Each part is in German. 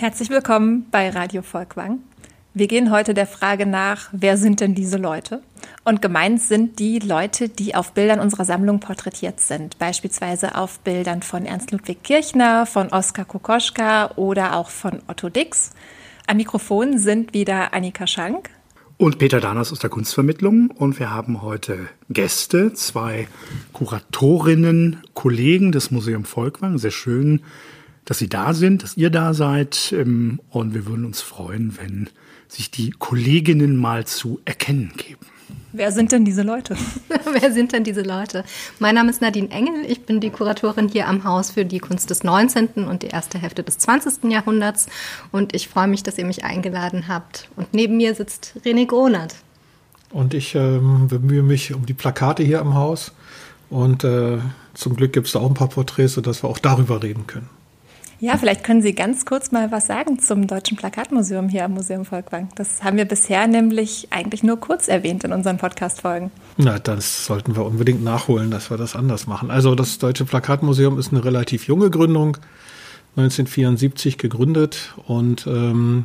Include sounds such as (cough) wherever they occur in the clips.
Herzlich willkommen bei Radio Volkwang. Wir gehen heute der Frage nach, wer sind denn diese Leute? Und gemeint sind die Leute, die auf Bildern unserer Sammlung porträtiert sind. Beispielsweise auf Bildern von Ernst Ludwig Kirchner, von Oskar Kokoschka oder auch von Otto Dix. Am Mikrofon sind wieder Annika Schank. Und Peter Danas aus der Kunstvermittlung. Und wir haben heute Gäste, zwei Kuratorinnen, Kollegen des Museum Volkwang. Sehr schön, dass Sie da sind, dass ihr da seid. Ähm, und wir würden uns freuen, wenn sich die Kolleginnen mal zu erkennen geben. Wer sind denn diese Leute? (laughs) Wer sind denn diese Leute? Mein Name ist Nadine Engel. Ich bin die Kuratorin hier am Haus für die Kunst des 19. und die erste Hälfte des 20. Jahrhunderts. Und ich freue mich, dass ihr mich eingeladen habt. Und neben mir sitzt René Gronert. Und ich ähm, bemühe mich um die Plakate hier am Haus. Und äh, zum Glück gibt es da auch ein paar Porträts, sodass wir auch darüber reden können. Ja, vielleicht können Sie ganz kurz mal was sagen zum Deutschen Plakatmuseum hier am Museum Volkwang. Das haben wir bisher nämlich eigentlich nur kurz erwähnt in unseren Podcast-Folgen. Na, das sollten wir unbedingt nachholen, dass wir das anders machen. Also das Deutsche Plakatmuseum ist eine relativ junge Gründung, 1974 gegründet und ähm,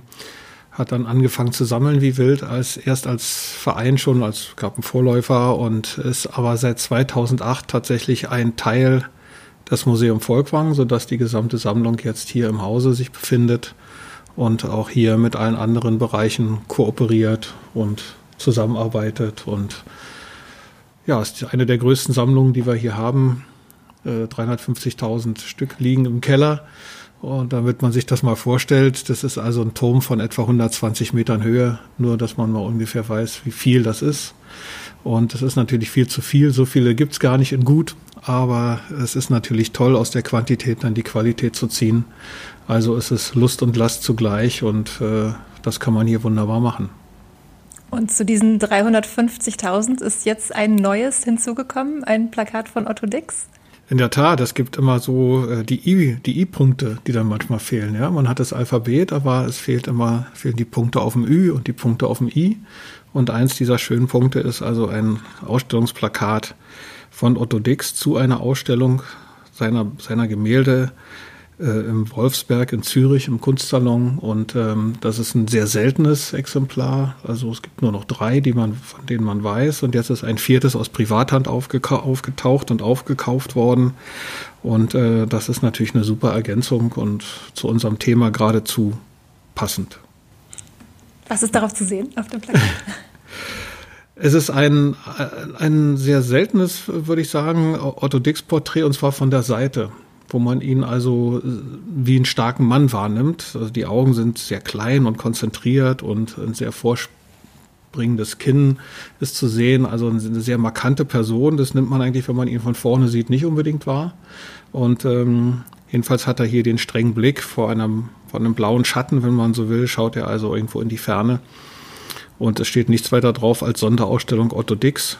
hat dann angefangen zu sammeln wie wild, als erst als Verein schon, als gab einen Vorläufer und ist aber seit 2008 tatsächlich ein Teil das Museum Volkwang, sodass die gesamte Sammlung jetzt hier im Hause sich befindet und auch hier mit allen anderen Bereichen kooperiert und zusammenarbeitet. Und ja, ist eine der größten Sammlungen, die wir hier haben. 350.000 äh, Stück liegen im Keller. Und damit man sich das mal vorstellt, das ist also ein Turm von etwa 120 Metern Höhe, nur dass man mal ungefähr weiß, wie viel das ist. Und das ist natürlich viel zu viel. So viele gibt's gar nicht in gut aber es ist natürlich toll, aus der Quantität dann die Qualität zu ziehen. Also es ist Lust und Last zugleich und äh, das kann man hier wunderbar machen. Und zu diesen 350.000 ist jetzt ein neues hinzugekommen, ein Plakat von Otto Dix. In der Tat, es gibt immer so äh, die I, die I-Punkte, die dann manchmal fehlen. Ja, man hat das Alphabet, aber es fehlt immer fehlen die Punkte auf dem Ü und die Punkte auf dem I. Und eins dieser schönen Punkte ist also ein Ausstellungsplakat von Otto Dix zu einer Ausstellung seiner, seiner Gemälde äh, im Wolfsberg in Zürich im Kunstsalon. Und ähm, das ist ein sehr seltenes Exemplar. Also es gibt nur noch drei, die man, von denen man weiß. Und jetzt ist ein viertes aus Privathand aufgetaucht und aufgekauft worden. Und äh, das ist natürlich eine super Ergänzung und zu unserem Thema geradezu passend. Was ist darauf zu sehen auf dem Plakat? (laughs) Es ist ein, ein sehr seltenes, würde ich sagen, Otto Dix Porträt und zwar von der Seite, wo man ihn also wie einen starken Mann wahrnimmt. Also die Augen sind sehr klein und konzentriert und ein sehr vorspringendes Kinn ist zu sehen. Also eine sehr markante Person. Das nimmt man eigentlich, wenn man ihn von vorne sieht, nicht unbedingt wahr. Und ähm, jedenfalls hat er hier den strengen Blick vor einem, vor einem blauen Schatten, wenn man so will, schaut er also irgendwo in die Ferne. Und es steht nichts weiter drauf als Sonderausstellung Otto Dix,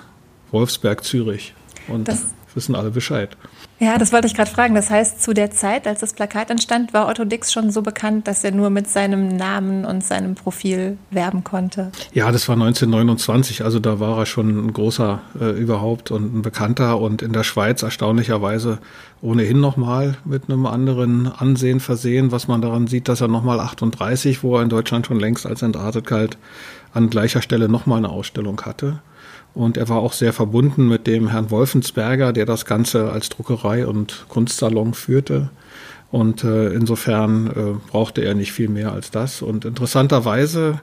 Wolfsberg, Zürich. Und das wissen alle Bescheid. Ja, das wollte ich gerade fragen. Das heißt, zu der Zeit, als das Plakat entstand, war Otto Dix schon so bekannt, dass er nur mit seinem Namen und seinem Profil werben konnte. Ja, das war 1929. Also da war er schon ein großer äh, überhaupt und ein Bekannter und in der Schweiz erstaunlicherweise ohnehin nochmal mit einem anderen Ansehen versehen, was man daran sieht, dass er nochmal 38, wo er in Deutschland schon längst als entartet galt, an gleicher Stelle nochmal eine Ausstellung hatte. Und er war auch sehr verbunden mit dem Herrn Wolfensberger, der das Ganze als Druckerei und Kunstsalon führte. Und äh, insofern äh, brauchte er nicht viel mehr als das. Und interessanterweise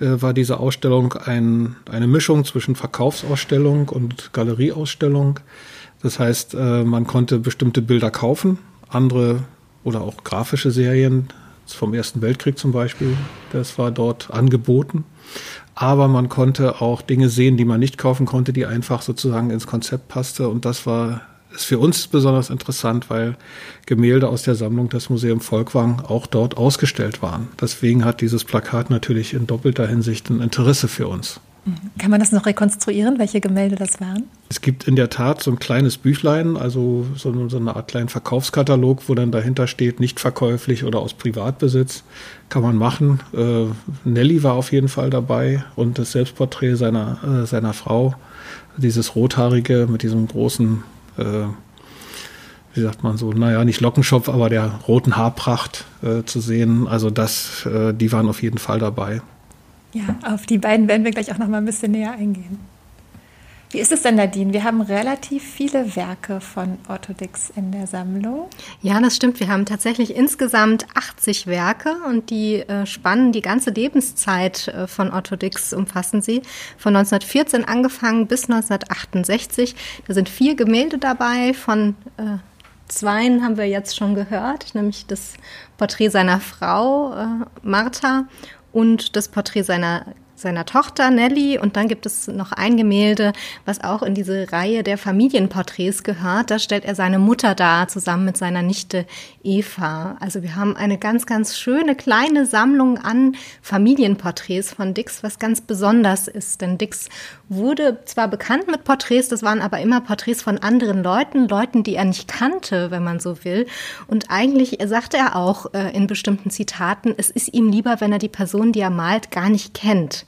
äh, war diese Ausstellung ein, eine Mischung zwischen Verkaufsausstellung und Galerieausstellung. Das heißt, äh, man konnte bestimmte Bilder kaufen, andere oder auch grafische Serien vom Ersten Weltkrieg zum Beispiel. Das war dort angeboten. Aber man konnte auch Dinge sehen, die man nicht kaufen konnte, die einfach sozusagen ins Konzept passte. Und das war ist für uns besonders interessant, weil Gemälde aus der Sammlung des Museum Volkwang auch dort ausgestellt waren. Deswegen hat dieses Plakat natürlich in doppelter Hinsicht ein Interesse für uns. Kann man das noch rekonstruieren, welche Gemälde das waren? Es gibt in der Tat so ein kleines Büchlein, also so, so eine Art kleinen Verkaufskatalog, wo dann dahinter steht, nicht verkäuflich oder aus Privatbesitz. Kann man machen. Äh, Nelly war auf jeden Fall dabei und das Selbstporträt seiner, äh, seiner Frau, dieses rothaarige mit diesem großen äh, wie sagt man so, naja, nicht Lockenschopf, aber der roten Haarpracht äh, zu sehen. Also das, äh, die waren auf jeden Fall dabei. Ja, auf die beiden werden wir gleich auch noch mal ein bisschen näher eingehen. Wie ist es denn, Nadine? Wir haben relativ viele Werke von Otto Dix in der Sammlung. Ja, das stimmt. Wir haben tatsächlich insgesamt 80 Werke und die äh, spannen die ganze Lebenszeit äh, von Otto Dix, umfassen sie. Von 1914 angefangen bis 1968. Da sind vier Gemälde dabei. Von äh, zweien haben wir jetzt schon gehört, nämlich das Porträt seiner Frau äh, Martha und das Porträt seiner seiner Tochter Nelly und dann gibt es noch ein Gemälde, was auch in diese Reihe der Familienporträts gehört. Da stellt er seine Mutter dar, zusammen mit seiner Nichte Eva. Also wir haben eine ganz, ganz schöne kleine Sammlung an Familienporträts von Dix, was ganz besonders ist. Denn Dix wurde zwar bekannt mit Porträts, das waren aber immer Porträts von anderen Leuten, Leuten, die er nicht kannte, wenn man so will. Und eigentlich sagte er auch äh, in bestimmten Zitaten, es ist ihm lieber, wenn er die Person, die er malt, gar nicht kennt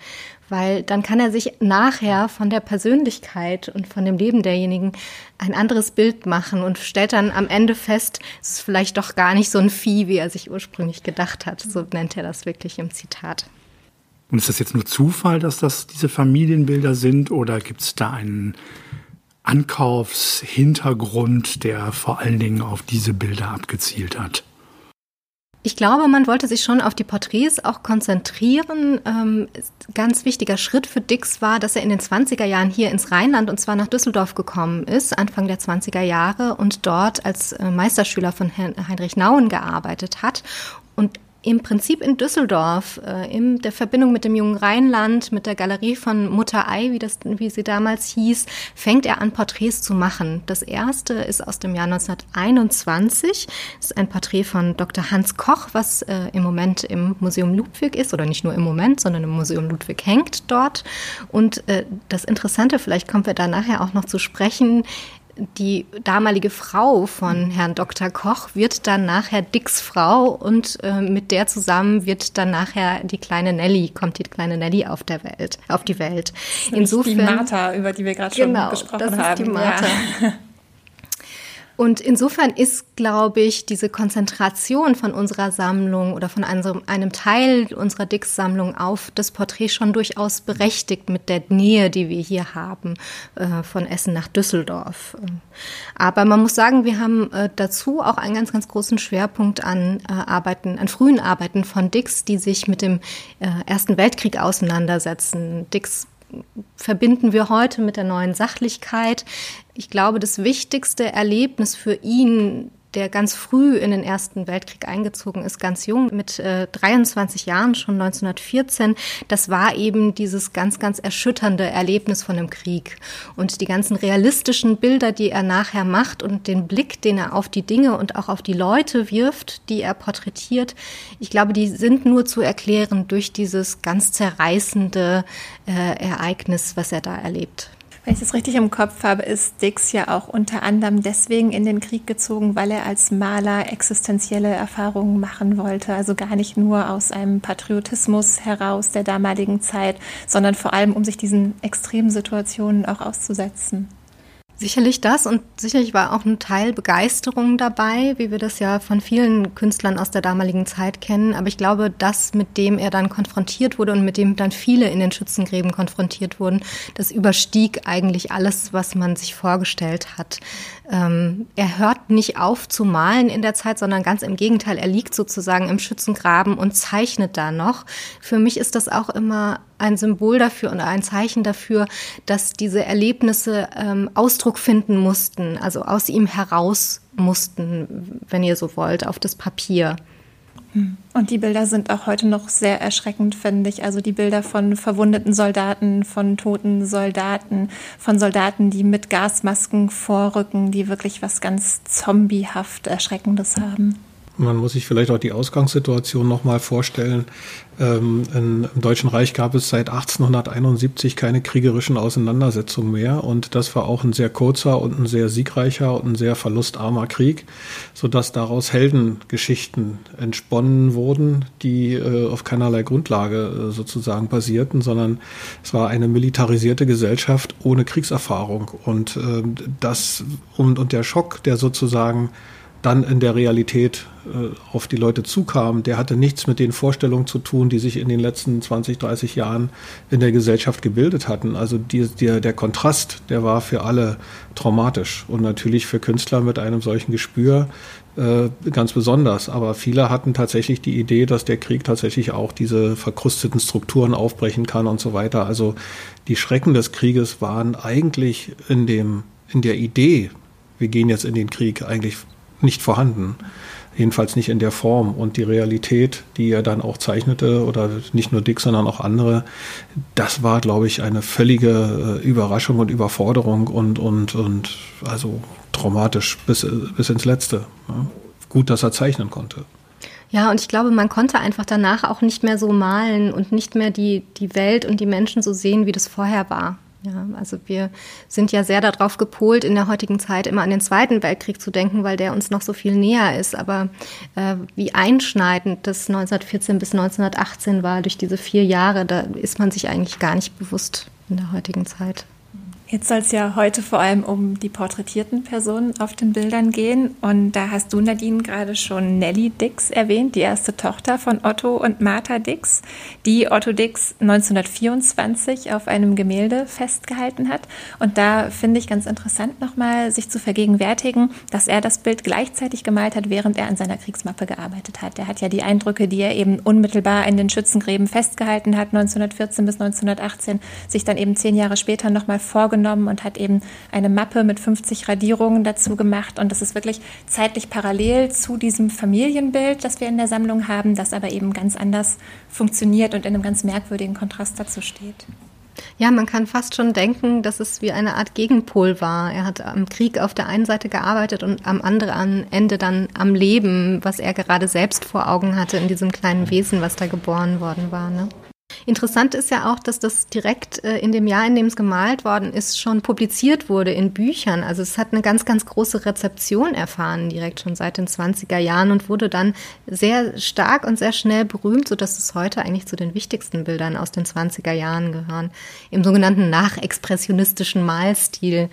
weil dann kann er sich nachher von der Persönlichkeit und von dem Leben derjenigen ein anderes Bild machen und stellt dann am Ende fest, es ist vielleicht doch gar nicht so ein Vieh, wie er sich ursprünglich gedacht hat. So nennt er das wirklich im Zitat. Und ist das jetzt nur Zufall, dass das diese Familienbilder sind oder gibt es da einen Ankaufshintergrund, der vor allen Dingen auf diese Bilder abgezielt hat? Ich glaube, man wollte sich schon auf die Porträts auch konzentrieren. Ähm, ganz wichtiger Schritt für Dix war, dass er in den 20er Jahren hier ins Rheinland und zwar nach Düsseldorf gekommen ist, Anfang der 20er Jahre und dort als äh, Meisterschüler von Heinrich Nauen gearbeitet hat im Prinzip in Düsseldorf, äh, in der Verbindung mit dem jungen Rheinland, mit der Galerie von Mutter Ei, wie, das, wie sie damals hieß, fängt er an, Porträts zu machen. Das erste ist aus dem Jahr 1921. Das ist ein Porträt von Dr. Hans Koch, was äh, im Moment im Museum Ludwig ist, oder nicht nur im Moment, sondern im Museum Ludwig hängt dort. Und äh, das Interessante, vielleicht kommen wir da nachher auch noch zu sprechen, die damalige Frau von Herrn Dr. Koch wird dann nachher Dicks Frau und äh, mit der zusammen wird dann nachher die kleine Nelly, kommt die kleine Nelly auf der Welt, auf die Welt. Insofern die Martha, über die wir gerade schon genau, gesprochen das haben. Ist die Martha. Ja. (laughs) Und insofern ist, glaube ich, diese Konzentration von unserer Sammlung oder von einem, Teil unserer Dix-Sammlung auf das Porträt schon durchaus berechtigt mit der Nähe, die wir hier haben, äh, von Essen nach Düsseldorf. Aber man muss sagen, wir haben äh, dazu auch einen ganz, ganz großen Schwerpunkt an äh, Arbeiten, an frühen Arbeiten von Dix, die sich mit dem Ersten Weltkrieg auseinandersetzen. Dix verbinden wir heute mit der neuen Sachlichkeit. Ich glaube, das wichtigste Erlebnis für ihn der ganz früh in den Ersten Weltkrieg eingezogen ist, ganz jung, mit äh, 23 Jahren, schon 1914. Das war eben dieses ganz, ganz erschütternde Erlebnis von dem Krieg. Und die ganzen realistischen Bilder, die er nachher macht und den Blick, den er auf die Dinge und auch auf die Leute wirft, die er porträtiert, ich glaube, die sind nur zu erklären durch dieses ganz zerreißende äh, Ereignis, was er da erlebt. Wenn ich das richtig im Kopf habe, ist Dix ja auch unter anderem deswegen in den Krieg gezogen, weil er als Maler existenzielle Erfahrungen machen wollte. Also gar nicht nur aus einem Patriotismus heraus der damaligen Zeit, sondern vor allem, um sich diesen extremen Situationen auch auszusetzen. Sicherlich das und sicherlich war auch ein Teil Begeisterung dabei, wie wir das ja von vielen Künstlern aus der damaligen Zeit kennen. Aber ich glaube, das, mit dem er dann konfrontiert wurde und mit dem dann viele in den Schützengräben konfrontiert wurden, das überstieg eigentlich alles, was man sich vorgestellt hat. Ähm, er hört nicht auf zu malen in der Zeit, sondern ganz im Gegenteil, er liegt sozusagen im Schützengraben und zeichnet da noch. Für mich ist das auch immer ein Symbol dafür und ein Zeichen dafür, dass diese Erlebnisse ähm, Ausdruck finden mussten, also aus ihm heraus mussten, wenn ihr so wollt, auf das Papier. Und die Bilder sind auch heute noch sehr erschreckend, finde ich. Also die Bilder von verwundeten Soldaten, von toten Soldaten, von Soldaten, die mit Gasmasken vorrücken, die wirklich was ganz zombiehaft Erschreckendes haben. Man muss sich vielleicht auch die Ausgangssituation nochmal vorstellen. Ähm, Im Deutschen Reich gab es seit 1871 keine kriegerischen Auseinandersetzungen mehr und das war auch ein sehr kurzer und ein sehr siegreicher und ein sehr verlustarmer Krieg, sodass daraus Heldengeschichten entsponnen wurden, die äh, auf keinerlei Grundlage äh, sozusagen basierten, sondern es war eine militarisierte Gesellschaft ohne Kriegserfahrung und äh, das und, und der Schock, der sozusagen dann in der Realität äh, auf die Leute zukam, der hatte nichts mit den Vorstellungen zu tun, die sich in den letzten 20, 30 Jahren in der Gesellschaft gebildet hatten. Also die, der, der Kontrast, der war für alle traumatisch und natürlich für Künstler mit einem solchen Gespür äh, ganz besonders. Aber viele hatten tatsächlich die Idee, dass der Krieg tatsächlich auch diese verkrusteten Strukturen aufbrechen kann und so weiter. Also die Schrecken des Krieges waren eigentlich in dem, in der Idee, wir gehen jetzt in den Krieg, eigentlich nicht vorhanden. Jedenfalls nicht in der Form. Und die Realität, die er dann auch zeichnete, oder nicht nur Dick, sondern auch andere, das war, glaube ich, eine völlige äh, Überraschung und Überforderung und, und, und also traumatisch bis, bis ins Letzte. Ja. Gut, dass er zeichnen konnte. Ja, und ich glaube, man konnte einfach danach auch nicht mehr so malen und nicht mehr die, die Welt und die Menschen so sehen, wie das vorher war. Ja, also wir sind ja sehr darauf gepolt, in der heutigen Zeit immer an den Zweiten Weltkrieg zu denken, weil der uns noch so viel näher ist. Aber äh, wie einschneidend das 1914 bis 1918 war durch diese vier Jahre, da ist man sich eigentlich gar nicht bewusst in der heutigen Zeit. Jetzt soll es ja heute vor allem um die porträtierten Personen auf den Bildern gehen. Und da hast du, Nadine, gerade schon Nellie Dix erwähnt, die erste Tochter von Otto und Martha Dix, die Otto Dix 1924 auf einem Gemälde festgehalten hat. Und da finde ich ganz interessant nochmal, sich zu vergegenwärtigen, dass er das Bild gleichzeitig gemalt hat, während er an seiner Kriegsmappe gearbeitet hat. Er hat ja die Eindrücke, die er eben unmittelbar in den Schützengräben festgehalten hat, 1914 bis 1918, sich dann eben zehn Jahre später nochmal vorgenommen genommen und hat eben eine Mappe mit 50 Radierungen dazu gemacht. Und das ist wirklich zeitlich parallel zu diesem Familienbild, das wir in der Sammlung haben, das aber eben ganz anders funktioniert und in einem ganz merkwürdigen Kontrast dazu steht. Ja, man kann fast schon denken, dass es wie eine Art Gegenpol war. Er hat am Krieg auf der einen Seite gearbeitet und am anderen Ende dann am Leben, was er gerade selbst vor Augen hatte in diesem kleinen Wesen, was da geboren worden war. Ne? Interessant ist ja auch, dass das direkt äh, in dem Jahr, in dem es gemalt worden ist, schon publiziert wurde in Büchern. Also es hat eine ganz, ganz große Rezeption erfahren, direkt schon seit den 20er Jahren und wurde dann sehr stark und sehr schnell berühmt, sodass es heute eigentlich zu den wichtigsten Bildern aus den 20er Jahren gehören. Im sogenannten nachexpressionistischen Malstil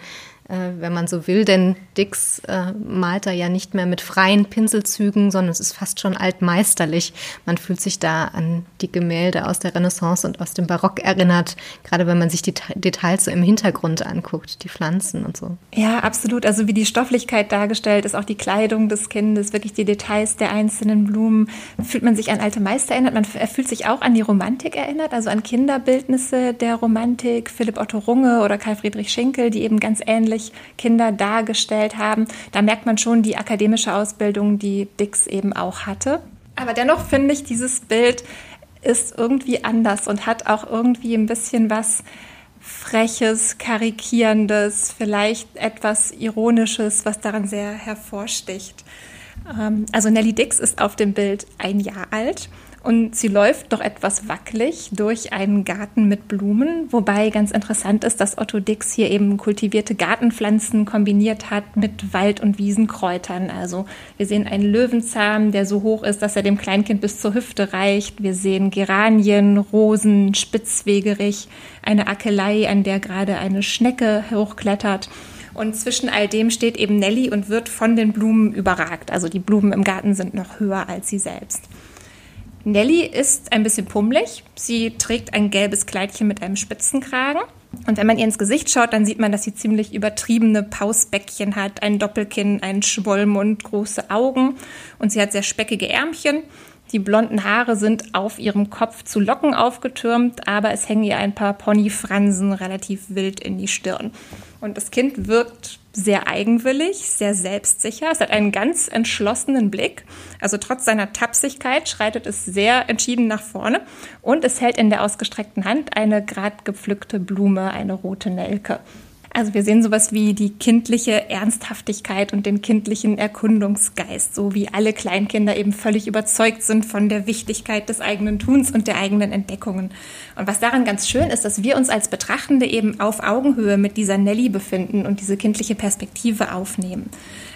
wenn man so will, denn Dix äh, malt er ja nicht mehr mit freien Pinselzügen, sondern es ist fast schon altmeisterlich. Man fühlt sich da an die Gemälde aus der Renaissance und aus dem Barock erinnert, gerade wenn man sich die Details so im Hintergrund anguckt, die Pflanzen und so. Ja, absolut. Also wie die Stofflichkeit dargestellt ist, auch die Kleidung des Kindes, wirklich die Details der einzelnen Blumen, fühlt man sich an alte Meister erinnert. Man fühlt sich auch an die Romantik erinnert, also an Kinderbildnisse der Romantik, Philipp Otto Runge oder Karl Friedrich Schinkel, die eben ganz ähnlich durch Kinder dargestellt haben. Da merkt man schon die akademische Ausbildung, die Dix eben auch hatte. Aber dennoch finde ich, dieses Bild ist irgendwie anders und hat auch irgendwie ein bisschen was Freches, Karikierendes, vielleicht etwas Ironisches, was daran sehr hervorsticht. Ähm, also Nellie Dix ist auf dem Bild ein Jahr alt und sie läuft doch etwas wackelig durch einen Garten mit Blumen, wobei ganz interessant ist, dass Otto Dix hier eben kultivierte Gartenpflanzen kombiniert hat mit Wald- und Wiesenkräutern. Also wir sehen einen Löwenzahn, der so hoch ist, dass er dem Kleinkind bis zur Hüfte reicht. Wir sehen Geranien, Rosen, Spitzwegerich, eine Akelei, an der gerade eine Schnecke hochklettert. Und zwischen all dem steht eben Nelly und wird von den Blumen überragt. Also die Blumen im Garten sind noch höher als sie selbst. Nelly ist ein bisschen pummelig. Sie trägt ein gelbes Kleidchen mit einem Spitzenkragen. Und wenn man ihr ins Gesicht schaut, dann sieht man, dass sie ziemlich übertriebene Pausbäckchen hat, ein Doppelkinn, einen Schwollmund, große Augen und sie hat sehr speckige Ärmchen. Die blonden Haare sind auf ihrem Kopf zu Locken aufgetürmt, aber es hängen ihr ein paar Ponyfransen relativ wild in die Stirn. Und das Kind wirkt sehr eigenwillig, sehr selbstsicher. Es hat einen ganz entschlossenen Blick. Also trotz seiner Tapsigkeit schreitet es sehr entschieden nach vorne und es hält in der ausgestreckten Hand eine grad gepflückte Blume, eine rote Nelke. Also wir sehen sowas wie die kindliche Ernsthaftigkeit und den kindlichen Erkundungsgeist, so wie alle Kleinkinder eben völlig überzeugt sind von der Wichtigkeit des eigenen Tuns und der eigenen Entdeckungen. Und was daran ganz schön ist, dass wir uns als Betrachtende eben auf Augenhöhe mit dieser Nelly befinden und diese kindliche Perspektive aufnehmen.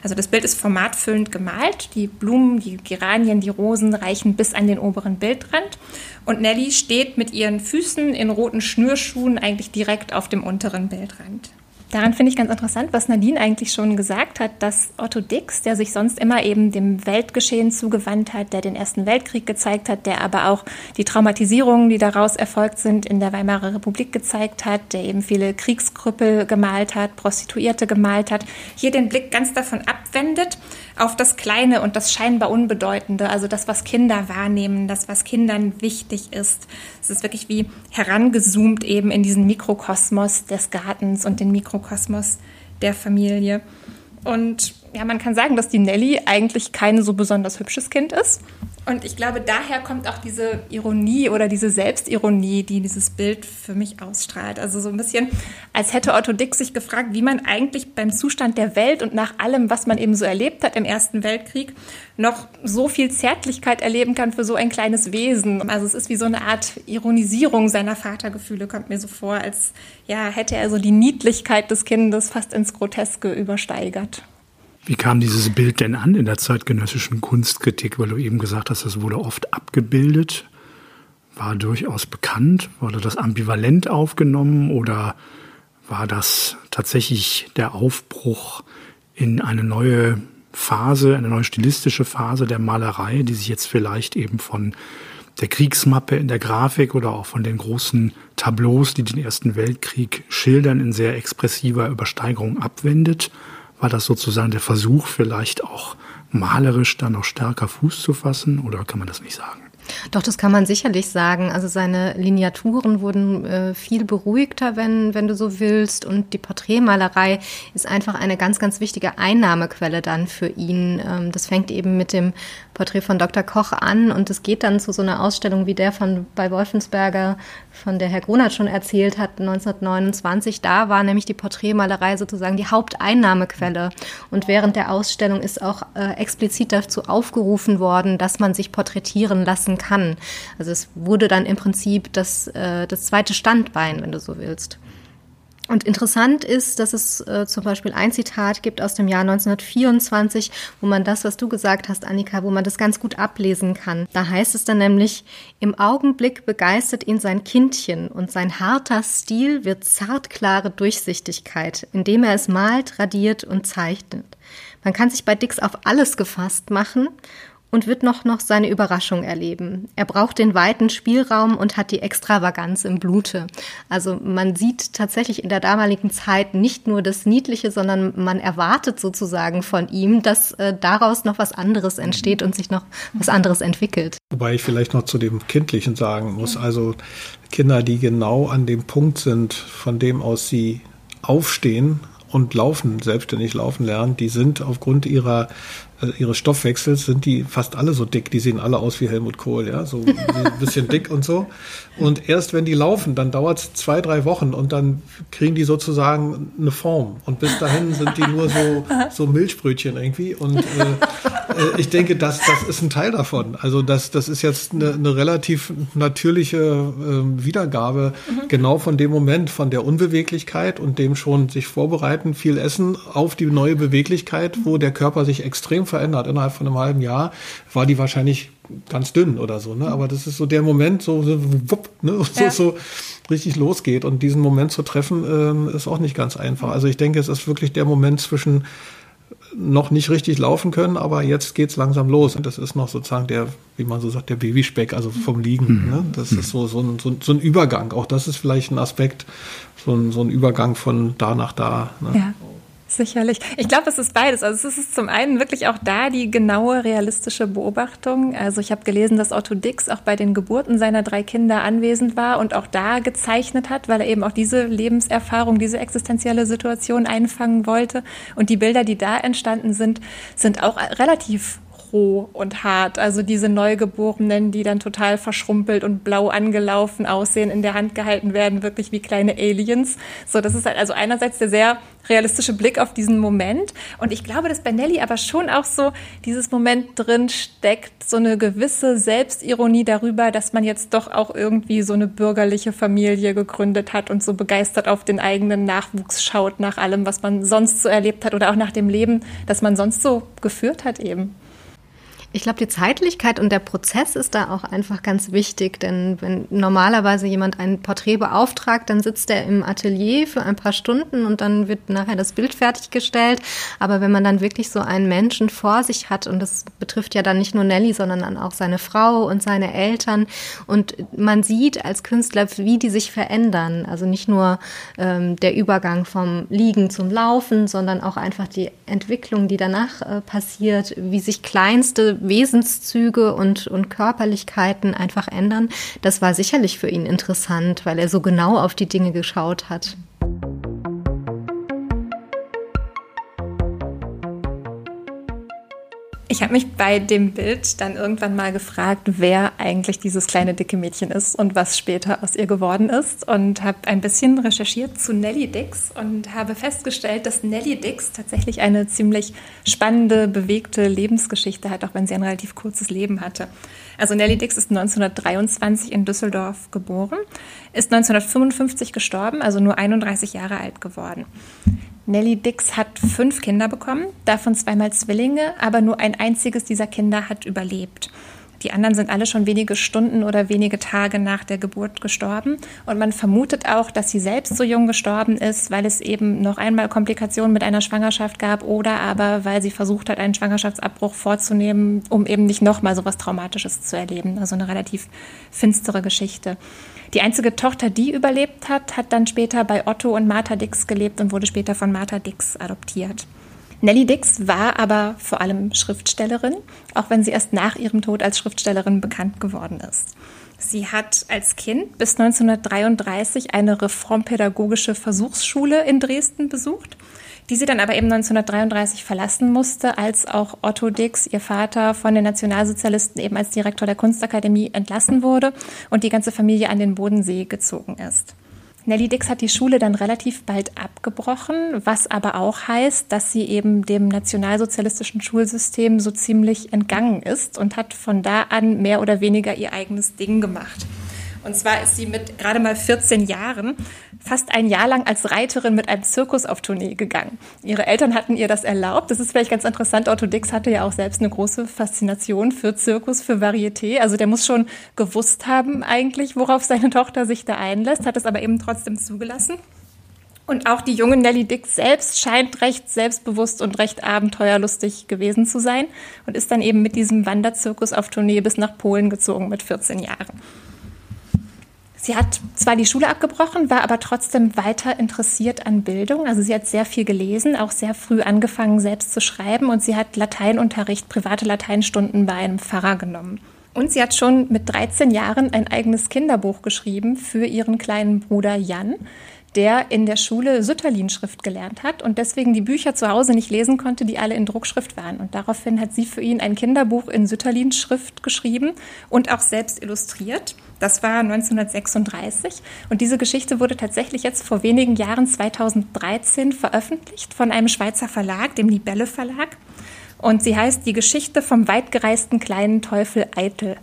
Also das Bild ist formatfüllend gemalt. Die Blumen, die Geranien, die Rosen reichen bis an den oberen Bildrand. Und Nelly steht mit ihren Füßen in roten Schnürschuhen eigentlich direkt auf dem unteren Bildrand. Daran finde ich ganz interessant, was Nadine eigentlich schon gesagt hat, dass Otto Dix, der sich sonst immer eben dem Weltgeschehen zugewandt hat, der den Ersten Weltkrieg gezeigt hat, der aber auch die Traumatisierungen, die daraus erfolgt sind, in der Weimarer Republik gezeigt hat, der eben viele Kriegskrüppel gemalt hat, Prostituierte gemalt hat, hier den Blick ganz davon abwendet auf das Kleine und das scheinbar Unbedeutende, also das, was Kinder wahrnehmen, das, was Kindern wichtig ist. Es ist wirklich wie herangezoomt eben in diesen Mikrokosmos des Gartens und den Mikrokosmos der Familie. Und ja, man kann sagen, dass die Nelly eigentlich kein so besonders hübsches Kind ist. Und ich glaube, daher kommt auch diese Ironie oder diese Selbstironie, die dieses Bild für mich ausstrahlt. Also so ein bisschen, als hätte Otto Dick sich gefragt, wie man eigentlich beim Zustand der Welt und nach allem, was man eben so erlebt hat im Ersten Weltkrieg, noch so viel Zärtlichkeit erleben kann für so ein kleines Wesen. Also es ist wie so eine Art Ironisierung seiner Vatergefühle, kommt mir so vor, als ja, hätte er so die Niedlichkeit des Kindes fast ins Groteske übersteigert. Wie kam dieses Bild denn an in der zeitgenössischen Kunstkritik? Weil du eben gesagt hast, das wurde oft abgebildet, war durchaus bekannt. Wurde das ambivalent aufgenommen oder war das tatsächlich der Aufbruch in eine neue Phase, eine neue stilistische Phase der Malerei, die sich jetzt vielleicht eben von der Kriegsmappe in der Grafik oder auch von den großen Tableaus, die den Ersten Weltkrieg schildern, in sehr expressiver Übersteigerung abwendet? War das sozusagen der Versuch, vielleicht auch malerisch da noch stärker Fuß zu fassen oder kann man das nicht sagen? Doch, das kann man sicherlich sagen. Also seine Lineaturen wurden äh, viel beruhigter, wenn, wenn du so willst. Und die Porträtmalerei ist einfach eine ganz, ganz wichtige Einnahmequelle dann für ihn. Ähm, das fängt eben mit dem Porträt von Dr. Koch an und es geht dann zu so einer Ausstellung wie der von bei Wolfensberger, von der Herr Gronert schon erzählt hat, 1929. Da war nämlich die Porträtmalerei sozusagen die Haupteinnahmequelle. Und während der Ausstellung ist auch äh, explizit dazu aufgerufen worden, dass man sich porträtieren lassen kann. Also es wurde dann im Prinzip das, äh, das zweite Standbein, wenn du so willst. Und interessant ist, dass es äh, zum Beispiel ein Zitat gibt aus dem Jahr 1924, wo man das, was du gesagt hast, Annika, wo man das ganz gut ablesen kann. Da heißt es dann nämlich, im Augenblick begeistert ihn sein Kindchen und sein harter Stil wird zartklare Durchsichtigkeit, indem er es malt, radiert und zeichnet. Man kann sich bei Dix auf alles gefasst machen und wird noch, noch seine Überraschung erleben. Er braucht den weiten Spielraum und hat die Extravaganz im Blute. Also man sieht tatsächlich in der damaligen Zeit nicht nur das Niedliche, sondern man erwartet sozusagen von ihm, dass äh, daraus noch was anderes entsteht und sich noch was anderes entwickelt. Wobei ich vielleicht noch zu dem Kindlichen sagen muss, also Kinder, die genau an dem Punkt sind, von dem aus sie aufstehen und laufen, selbstständig laufen lernen, die sind aufgrund ihrer ihres Stoffwechsels sind die fast alle so dick. Die sehen alle aus wie Helmut Kohl, ja, so ein bisschen dick und so. Und erst wenn die laufen, dann dauert es zwei, drei Wochen und dann kriegen die sozusagen eine Form. Und bis dahin sind die nur so, (laughs) so Milchbrötchen irgendwie. Und äh, äh, ich denke, das, das ist ein Teil davon. Also das, das ist jetzt eine, eine relativ natürliche äh, Wiedergabe mhm. genau von dem Moment, von der Unbeweglichkeit und dem schon sich vorbereiten, viel essen auf die neue Beweglichkeit, wo der Körper sich extrem verändert. Innerhalb von einem halben Jahr war die wahrscheinlich ganz dünn oder so. Ne? Aber das ist so der Moment, so, so, wupp, ne? (laughs) so, ja. so richtig losgeht. Und diesen Moment zu treffen, ähm, ist auch nicht ganz einfach. Also ich denke, es ist wirklich der Moment zwischen noch nicht richtig laufen können, aber jetzt geht's langsam los. Und das ist noch sozusagen der, wie man so sagt, der Babyspeck, also vom Liegen. Mhm. Ne? Das mhm. ist so, so, ein, so, so, ein Übergang. Auch das ist vielleicht ein Aspekt, so ein, so ein Übergang von da nach da. Ne? Ja. Sicherlich. Ich glaube, es ist beides. Also es ist zum einen wirklich auch da die genaue realistische Beobachtung. Also ich habe gelesen, dass Otto Dix auch bei den Geburten seiner drei Kinder anwesend war und auch da gezeichnet hat, weil er eben auch diese Lebenserfahrung, diese existenzielle Situation einfangen wollte. Und die Bilder, die da entstanden sind, sind auch relativ roh und hart. Also diese Neugeborenen, die dann total verschrumpelt und blau angelaufen aussehen, in der Hand gehalten werden, wirklich wie kleine Aliens. So, das ist halt also einerseits der sehr realistische Blick auf diesen Moment. Und ich glaube, dass bei Nelly aber schon auch so dieses Moment drin steckt, so eine gewisse Selbstironie darüber, dass man jetzt doch auch irgendwie so eine bürgerliche Familie gegründet hat und so begeistert auf den eigenen Nachwuchs schaut nach allem, was man sonst so erlebt hat oder auch nach dem Leben, das man sonst so geführt hat eben. Ich glaube, die Zeitlichkeit und der Prozess ist da auch einfach ganz wichtig, denn wenn normalerweise jemand ein Porträt beauftragt, dann sitzt er im Atelier für ein paar Stunden und dann wird nachher das Bild fertiggestellt. Aber wenn man dann wirklich so einen Menschen vor sich hat, und das betrifft ja dann nicht nur Nelly, sondern dann auch seine Frau und seine Eltern, und man sieht als Künstler, wie die sich verändern. Also nicht nur ähm, der Übergang vom Liegen zum Laufen, sondern auch einfach die Entwicklung, die danach äh, passiert, wie sich kleinste Wesenszüge und, und Körperlichkeiten einfach ändern. Das war sicherlich für ihn interessant, weil er so genau auf die Dinge geschaut hat. Ich habe mich bei dem Bild dann irgendwann mal gefragt, wer eigentlich dieses kleine dicke Mädchen ist und was später aus ihr geworden ist und habe ein bisschen recherchiert zu Nellie Dix und habe festgestellt, dass Nellie Dix tatsächlich eine ziemlich spannende, bewegte Lebensgeschichte hat, auch wenn sie ein relativ kurzes Leben hatte. Also Nellie Dix ist 1923 in Düsseldorf geboren, ist 1955 gestorben, also nur 31 Jahre alt geworden. Nellie Dix hat fünf Kinder bekommen, davon zweimal Zwillinge, aber nur ein einziges dieser Kinder hat überlebt. Die anderen sind alle schon wenige Stunden oder wenige Tage nach der Geburt gestorben. Und man vermutet auch, dass sie selbst so jung gestorben ist, weil es eben noch einmal Komplikationen mit einer Schwangerschaft gab oder aber weil sie versucht hat, einen Schwangerschaftsabbruch vorzunehmen, um eben nicht nochmal so was Traumatisches zu erleben. Also eine relativ finstere Geschichte. Die einzige Tochter, die überlebt hat, hat dann später bei Otto und Martha Dix gelebt und wurde später von Martha Dix adoptiert. Nellie Dix war aber vor allem Schriftstellerin, auch wenn sie erst nach ihrem Tod als Schriftstellerin bekannt geworden ist. Sie hat als Kind bis 1933 eine reformpädagogische Versuchsschule in Dresden besucht die sie dann aber eben 1933 verlassen musste, als auch Otto Dix, ihr Vater, von den Nationalsozialisten eben als Direktor der Kunstakademie entlassen wurde und die ganze Familie an den Bodensee gezogen ist. Nelly Dix hat die Schule dann relativ bald abgebrochen, was aber auch heißt, dass sie eben dem nationalsozialistischen Schulsystem so ziemlich entgangen ist und hat von da an mehr oder weniger ihr eigenes Ding gemacht. Und zwar ist sie mit gerade mal 14 Jahren fast ein Jahr lang als Reiterin mit einem Zirkus auf Tournee gegangen. Ihre Eltern hatten ihr das erlaubt. Das ist vielleicht ganz interessant. Otto Dix hatte ja auch selbst eine große Faszination für Zirkus, für Varieté. Also der muss schon gewusst haben eigentlich, worauf seine Tochter sich da einlässt, hat es aber eben trotzdem zugelassen. Und auch die junge Nelly Dix selbst scheint recht selbstbewusst und recht abenteuerlustig gewesen zu sein und ist dann eben mit diesem Wanderzirkus auf Tournee bis nach Polen gezogen mit 14 Jahren. Sie hat zwar die Schule abgebrochen, war aber trotzdem weiter interessiert an Bildung. Also sie hat sehr viel gelesen, auch sehr früh angefangen, selbst zu schreiben und sie hat Lateinunterricht, private Lateinstunden bei einem Pfarrer genommen. Und sie hat schon mit 13 Jahren ein eigenes Kinderbuch geschrieben für ihren kleinen Bruder Jan, der in der Schule Sütterlin-Schrift gelernt hat und deswegen die Bücher zu Hause nicht lesen konnte, die alle in Druckschrift waren. Und daraufhin hat sie für ihn ein Kinderbuch in Sütterlin-Schrift geschrieben und auch selbst illustriert. Das war 1936 und diese Geschichte wurde tatsächlich jetzt vor wenigen Jahren, 2013, veröffentlicht von einem Schweizer Verlag, dem Libelle Verlag. Und sie heißt Die Geschichte vom weitgereisten kleinen Teufel Eitel.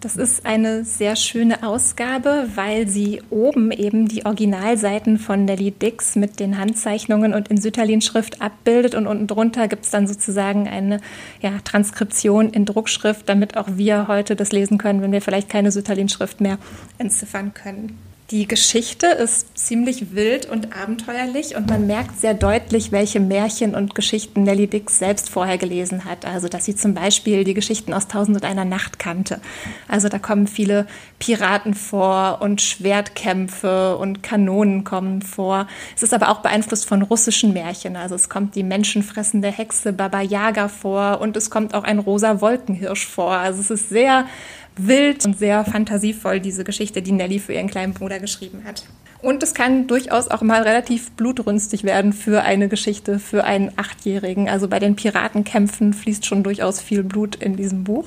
Das ist eine sehr schöne Ausgabe, weil sie oben eben die Originalseiten von Nelly Dix mit den Handzeichnungen und in Sütterlin-Schrift abbildet und unten drunter gibt es dann sozusagen eine ja, Transkription in Druckschrift, damit auch wir heute das lesen können, wenn wir vielleicht keine Sütterlin-Schrift mehr entziffern können. Die Geschichte ist ziemlich wild und abenteuerlich und man merkt sehr deutlich, welche Märchen und Geschichten Nelly Dix selbst vorher gelesen hat. Also, dass sie zum Beispiel die Geschichten aus Tausend und einer Nacht kannte. Also, da kommen viele Piraten vor und Schwertkämpfe und Kanonen kommen vor. Es ist aber auch beeinflusst von russischen Märchen. Also, es kommt die menschenfressende Hexe Baba Yaga vor und es kommt auch ein rosa Wolkenhirsch vor. Also, es ist sehr wild und sehr fantasievoll, diese Geschichte, die Nelly für ihren kleinen Bruder geschrieben hat. Und es kann durchaus auch mal relativ blutrünstig werden für eine Geschichte, für einen Achtjährigen. Also bei den Piratenkämpfen fließt schon durchaus viel Blut in diesem Buch.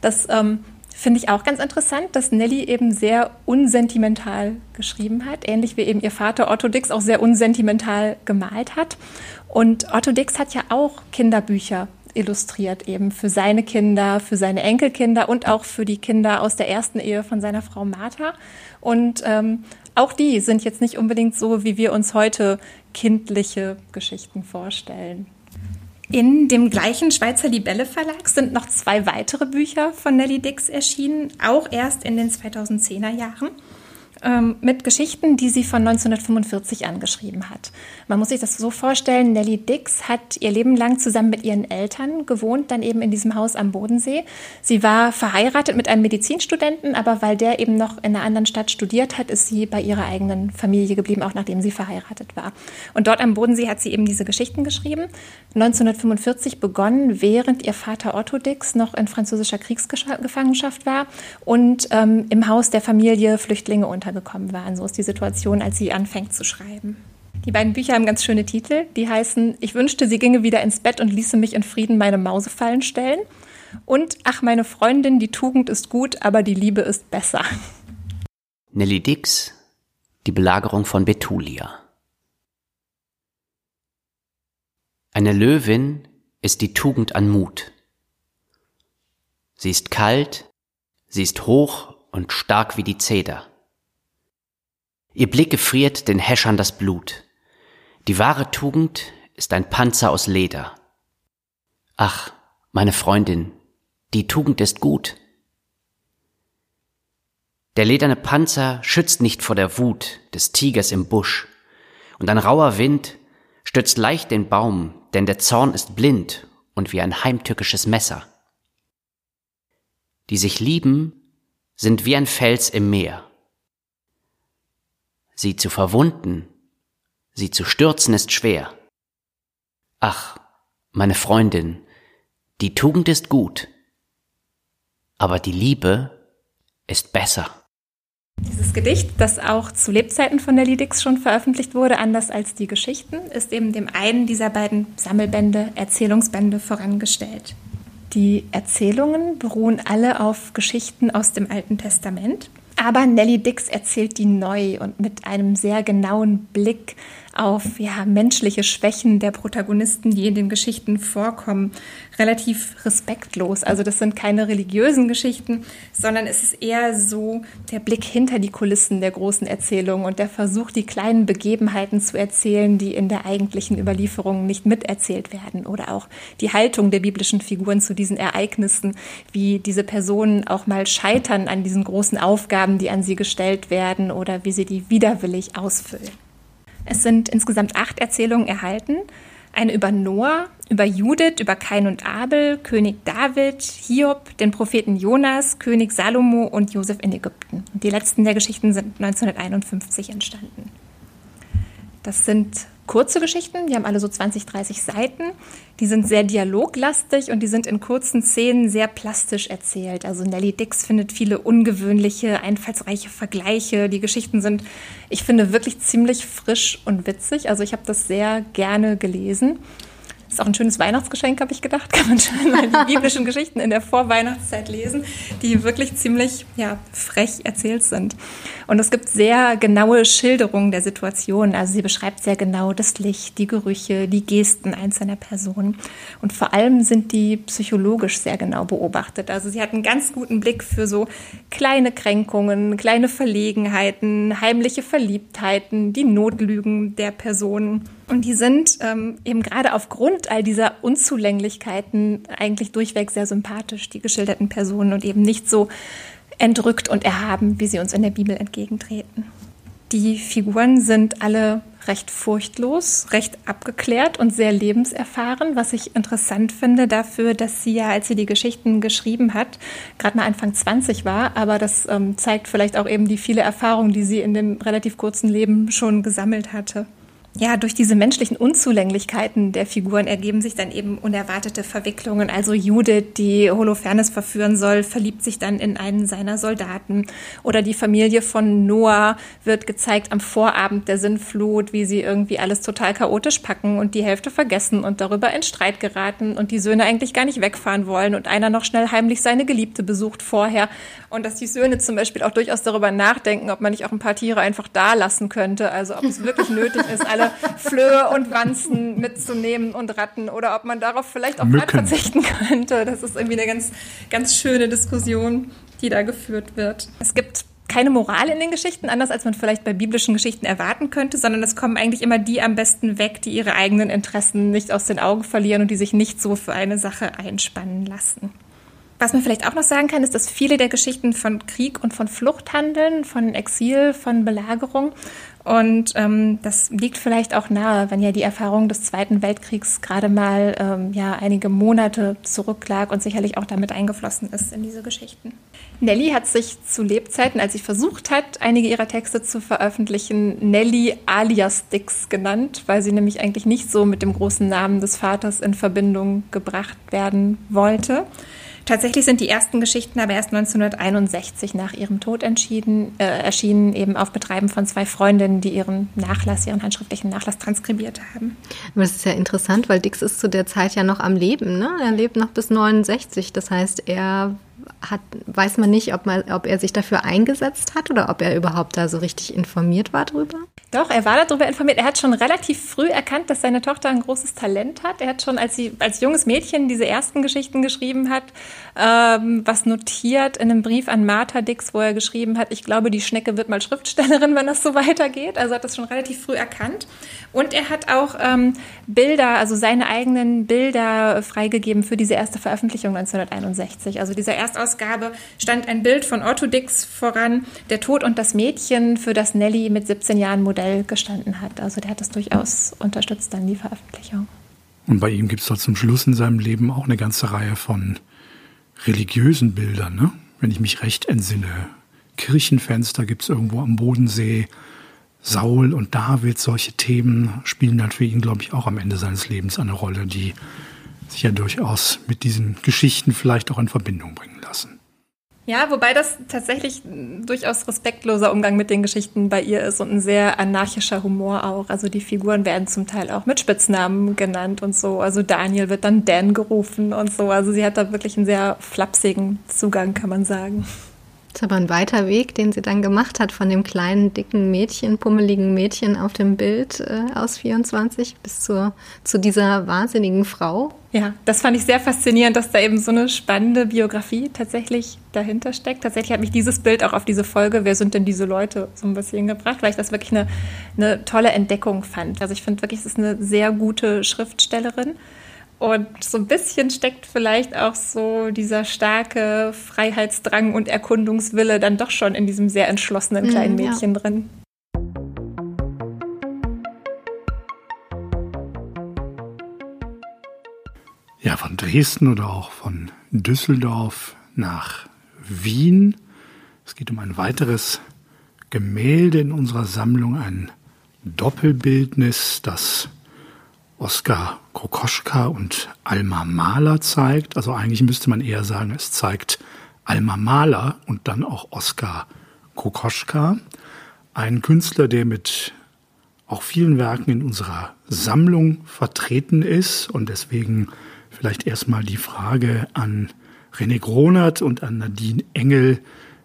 Das ähm, finde ich auch ganz interessant, dass Nelly eben sehr unsentimental geschrieben hat, ähnlich wie eben ihr Vater Otto Dix auch sehr unsentimental gemalt hat. Und Otto Dix hat ja auch Kinderbücher illustriert, eben für seine Kinder, für seine Enkelkinder und auch für die Kinder aus der ersten Ehe von seiner Frau Martha. Und ähm, auch die sind jetzt nicht unbedingt so, wie wir uns heute kindliche Geschichten vorstellen. In dem gleichen Schweizer Libelle Verlag sind noch zwei weitere Bücher von Nelly Dix erschienen, auch erst in den 2010er Jahren ähm, mit Geschichten, die sie von 1945 angeschrieben hat. Man muss sich das so vorstellen, Nellie Dix hat ihr Leben lang zusammen mit ihren Eltern gewohnt, dann eben in diesem Haus am Bodensee. Sie war verheiratet mit einem Medizinstudenten, aber weil der eben noch in einer anderen Stadt studiert hat, ist sie bei ihrer eigenen Familie geblieben, auch nachdem sie verheiratet war. Und dort am Bodensee hat sie eben diese Geschichten geschrieben. 1945 begonnen, während ihr Vater Otto Dix noch in französischer Kriegsgefangenschaft war und ähm, im Haus der Familie Flüchtlinge unter runtergekommen waren. So ist die Situation, als sie anfängt zu schreiben. Die beiden Bücher haben ganz schöne Titel. Die heißen Ich wünschte, sie ginge wieder ins Bett und ließe mich in Frieden meine Mausefallen stellen. Und Ach, meine Freundin, die Tugend ist gut, aber die Liebe ist besser. Nelly Dix, Die Belagerung von Betulia. Eine Löwin ist die Tugend an Mut. Sie ist kalt, sie ist hoch und stark wie die Zeder. Ihr Blick gefriert den Häschern das Blut. Die wahre Tugend ist ein Panzer aus Leder. Ach, meine Freundin, die Tugend ist gut. Der lederne Panzer schützt nicht vor der Wut des Tigers im Busch, und ein rauer Wind stützt leicht den Baum, denn der Zorn ist blind und wie ein heimtückisches Messer. Die sich lieben, sind wie ein Fels im Meer Sie zu verwunden, sie zu stürzen ist schwer. Ach, meine Freundin, die Tugend ist gut, aber die Liebe ist besser. Dieses Gedicht, das auch zu Lebzeiten von der Lidix schon veröffentlicht wurde, anders als die Geschichten, ist eben dem einen dieser beiden Sammelbände, Erzählungsbände vorangestellt. Die Erzählungen beruhen alle auf Geschichten aus dem Alten Testament aber Nelly Dix erzählt die neu und mit einem sehr genauen Blick auf ja, menschliche Schwächen der Protagonisten, die in den Geschichten vorkommen, relativ respektlos. Also das sind keine religiösen Geschichten, sondern es ist eher so der Blick hinter die Kulissen der großen Erzählung und der Versuch, die kleinen Begebenheiten zu erzählen, die in der eigentlichen Überlieferung nicht miterzählt werden oder auch die Haltung der biblischen Figuren zu diesen Ereignissen, wie diese Personen auch mal scheitern an diesen großen Aufgaben, die an sie gestellt werden oder wie sie die widerwillig ausfüllen. Es sind insgesamt acht Erzählungen erhalten. Eine über Noah, über Judith, über Kain und Abel, König David, Hiob, den Propheten Jonas, König Salomo und Josef in Ägypten. Die letzten der Geschichten sind 1951 entstanden. Das sind kurze Geschichten, die haben alle so 20, 30 Seiten. Die sind sehr dialoglastig und die sind in kurzen Szenen sehr plastisch erzählt. Also Nelly Dix findet viele ungewöhnliche, einfallsreiche Vergleiche. Die Geschichten sind, ich finde, wirklich ziemlich frisch und witzig. Also ich habe das sehr gerne gelesen. Ist auch ein schönes Weihnachtsgeschenk, habe ich gedacht. (laughs) Kann man schon mal die biblischen Geschichten in der Vorweihnachtszeit lesen, die wirklich ziemlich ja, frech erzählt sind. Und es gibt sehr genaue Schilderungen der Situation. Also sie beschreibt sehr genau das Licht, die Gerüche, die Gesten einzelner Personen. Und vor allem sind die psychologisch sehr genau beobachtet. Also sie hat einen ganz guten Blick für so kleine Kränkungen, kleine Verlegenheiten, heimliche Verliebtheiten, die Notlügen der Personen. Und die sind ähm, eben gerade aufgrund all dieser Unzulänglichkeiten eigentlich durchweg sehr sympathisch, die geschilderten Personen, und eben nicht so entrückt und erhaben, wie sie uns in der Bibel entgegentreten. Die Figuren sind alle recht furchtlos, recht abgeklärt und sehr lebenserfahren, was ich interessant finde dafür, dass sie ja, als sie die Geschichten geschrieben hat, gerade mal Anfang 20 war, aber das ähm, zeigt vielleicht auch eben die viele Erfahrungen, die sie in dem relativ kurzen Leben schon gesammelt hatte. Ja, durch diese menschlichen Unzulänglichkeiten der Figuren ergeben sich dann eben unerwartete Verwicklungen. Also Judith, die Holofernes verführen soll, verliebt sich dann in einen seiner Soldaten. Oder die Familie von Noah wird gezeigt am Vorabend der Sinnflut, wie sie irgendwie alles total chaotisch packen und die Hälfte vergessen und darüber in Streit geraten und die Söhne eigentlich gar nicht wegfahren wollen und einer noch schnell heimlich seine Geliebte besucht vorher. Und dass die Söhne zum Beispiel auch durchaus darüber nachdenken, ob man nicht auch ein paar Tiere einfach da lassen könnte. Also ob es (laughs) wirklich nötig ist, alle Flöhe und Wanzen mitzunehmen und Ratten oder ob man darauf vielleicht auch mal verzichten könnte. Das ist irgendwie eine ganz, ganz schöne Diskussion, die da geführt wird. Es gibt keine Moral in den Geschichten, anders als man vielleicht bei biblischen Geschichten erwarten könnte, sondern es kommen eigentlich immer die am besten weg, die ihre eigenen Interessen nicht aus den Augen verlieren und die sich nicht so für eine Sache einspannen lassen. Was man vielleicht auch noch sagen kann, ist, dass viele der Geschichten von Krieg und von Flucht handeln, von Exil, von Belagerung. Und ähm, das liegt vielleicht auch nahe, wenn ja die Erfahrung des Zweiten Weltkriegs gerade mal ähm, ja einige Monate zurücklag und sicherlich auch damit eingeflossen ist in diese Geschichten. Nelly hat sich zu Lebzeiten, als sie versucht hat, einige ihrer Texte zu veröffentlichen, Nelly alias Dix genannt, weil sie nämlich eigentlich nicht so mit dem großen Namen des Vaters in Verbindung gebracht werden wollte. Tatsächlich sind die ersten Geschichten aber erst 1961 nach ihrem Tod entschieden, äh, erschienen, eben auf Betreiben von zwei Freundinnen, die ihren Nachlass, ihren handschriftlichen Nachlass transkribiert haben. Das ist ja interessant, weil Dix ist zu der Zeit ja noch am Leben. Ne? Er lebt noch bis 69. Das heißt, er hat, weiß man nicht, ob, man, ob er sich dafür eingesetzt hat oder ob er überhaupt da so richtig informiert war drüber? Doch, er war darüber informiert. Er hat schon relativ früh erkannt, dass seine Tochter ein großes Talent hat. Er hat schon, als sie als junges Mädchen diese ersten Geschichten geschrieben hat, ähm, was notiert in einem Brief an Martha Dix, wo er geschrieben hat, ich glaube, die Schnecke wird mal Schriftstellerin, (laughs) wenn das so weitergeht. Also hat das schon relativ früh erkannt. Und er hat auch ähm, Bilder, also seine eigenen Bilder freigegeben für diese erste Veröffentlichung 1961. Also dieser Erstausgabe stand ein Bild von Otto Dix voran, der Tod und das Mädchen, für das Nelly mit 17 Jahren Modell gestanden hat. Also der hat das durchaus unterstützt, dann die Veröffentlichung. Und bei ihm gibt es zum Schluss in seinem Leben auch eine ganze Reihe von religiösen Bildern, ne? wenn ich mich recht entsinne. Kirchenfenster gibt es irgendwo am Bodensee. Saul und David, solche Themen spielen dann für ihn, glaube ich, auch am Ende seines Lebens eine Rolle, die sich ja durchaus mit diesen Geschichten vielleicht auch in Verbindung bringen. Ja, wobei das tatsächlich durchaus respektloser Umgang mit den Geschichten bei ihr ist und ein sehr anarchischer Humor auch. Also die Figuren werden zum Teil auch mit Spitznamen genannt und so. Also Daniel wird dann Dan gerufen und so. Also sie hat da wirklich einen sehr flapsigen Zugang, kann man sagen. Das ist aber ein weiter Weg, den sie dann gemacht hat, von dem kleinen, dicken Mädchen, pummeligen Mädchen auf dem Bild äh, aus 24 bis zur, zu dieser wahnsinnigen Frau. Ja, das fand ich sehr faszinierend, dass da eben so eine spannende Biografie tatsächlich dahinter steckt. Tatsächlich hat mich dieses Bild auch auf diese Folge, wer sind denn diese Leute, so ein bisschen gebracht, weil ich das wirklich eine, eine tolle Entdeckung fand. Also ich finde wirklich, es ist eine sehr gute Schriftstellerin und so ein bisschen steckt vielleicht auch so dieser starke Freiheitsdrang und Erkundungswille dann doch schon in diesem sehr entschlossenen mhm, kleinen Mädchen ja. drin. Ja, von Dresden oder auch von Düsseldorf nach Wien. Es geht um ein weiteres Gemälde in unserer Sammlung, ein Doppelbildnis, das Oskar Kokoschka und Alma Mahler zeigt. Also eigentlich müsste man eher sagen, es zeigt Alma Mahler und dann auch Oskar Kokoschka. Ein Künstler, der mit auch vielen Werken in unserer Sammlung vertreten ist und deswegen vielleicht erstmal die Frage an René Gronert und an Nadine Engel,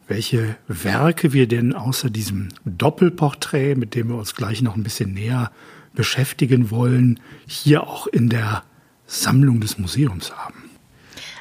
welche Werke wir denn außer diesem Doppelporträt, mit dem wir uns gleich noch ein bisschen näher beschäftigen wollen, hier auch in der Sammlung des Museums haben?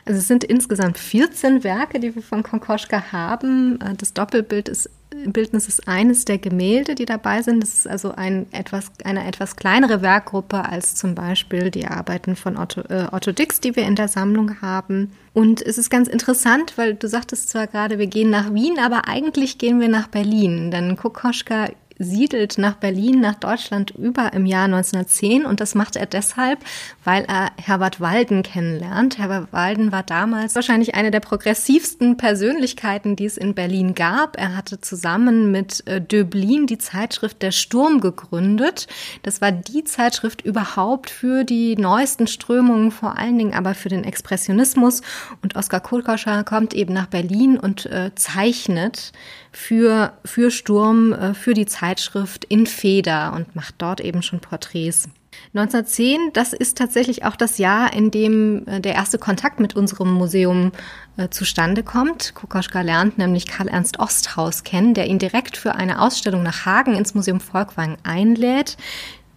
Also es sind insgesamt 14 Werke, die wir von Konkoschka haben. Das Doppelbild ist Bildnis ist eines der Gemälde, die dabei sind. Das ist also ein etwas, eine etwas kleinere Werkgruppe als zum Beispiel die Arbeiten von Otto, äh, Otto Dix, die wir in der Sammlung haben. Und es ist ganz interessant, weil du sagtest zwar gerade, wir gehen nach Wien, aber eigentlich gehen wir nach Berlin. Denn Kokoschka siedelt nach Berlin, nach Deutschland über im Jahr 1910 und das macht er deshalb, weil er Herbert Walden kennenlernt. Herbert Walden war damals wahrscheinlich eine der progressivsten Persönlichkeiten, die es in Berlin gab. Er hatte zusammen mit äh, Döblin die Zeitschrift Der Sturm gegründet. Das war die Zeitschrift überhaupt für die neuesten Strömungen, vor allen Dingen aber für den Expressionismus. Und Oskar Kohlkoscher kommt eben nach Berlin und äh, zeichnet für, für Sturm, äh, für die Zeitschrift in Feder und macht dort eben schon Porträts. 1910, das ist tatsächlich auch das Jahr, in dem äh, der erste Kontakt mit unserem Museum äh, zustande kommt. Kokoschka lernt nämlich Karl Ernst Osthaus kennen, der ihn direkt für eine Ausstellung nach Hagen ins Museum Volkwang einlädt.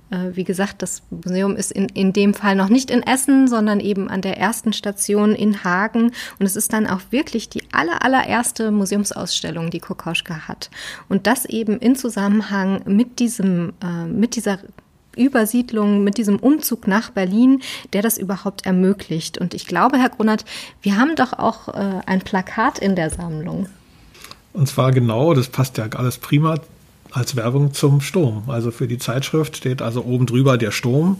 Äh, wie gesagt, das Museum ist in, in dem Fall noch nicht in Essen, sondern eben an der ersten Station in Hagen. Und es ist dann auch wirklich die aller, allererste Museumsausstellung, die Kokoschka hat. Und das eben in Zusammenhang mit diesem, äh, mit dieser Übersiedlung, mit diesem Umzug nach Berlin, der das überhaupt ermöglicht. Und ich glaube, Herr Grunert, wir haben doch auch äh, ein Plakat in der Sammlung. Und zwar genau, das passt ja alles prima als Werbung zum Sturm. Also für die Zeitschrift steht also oben drüber der Sturm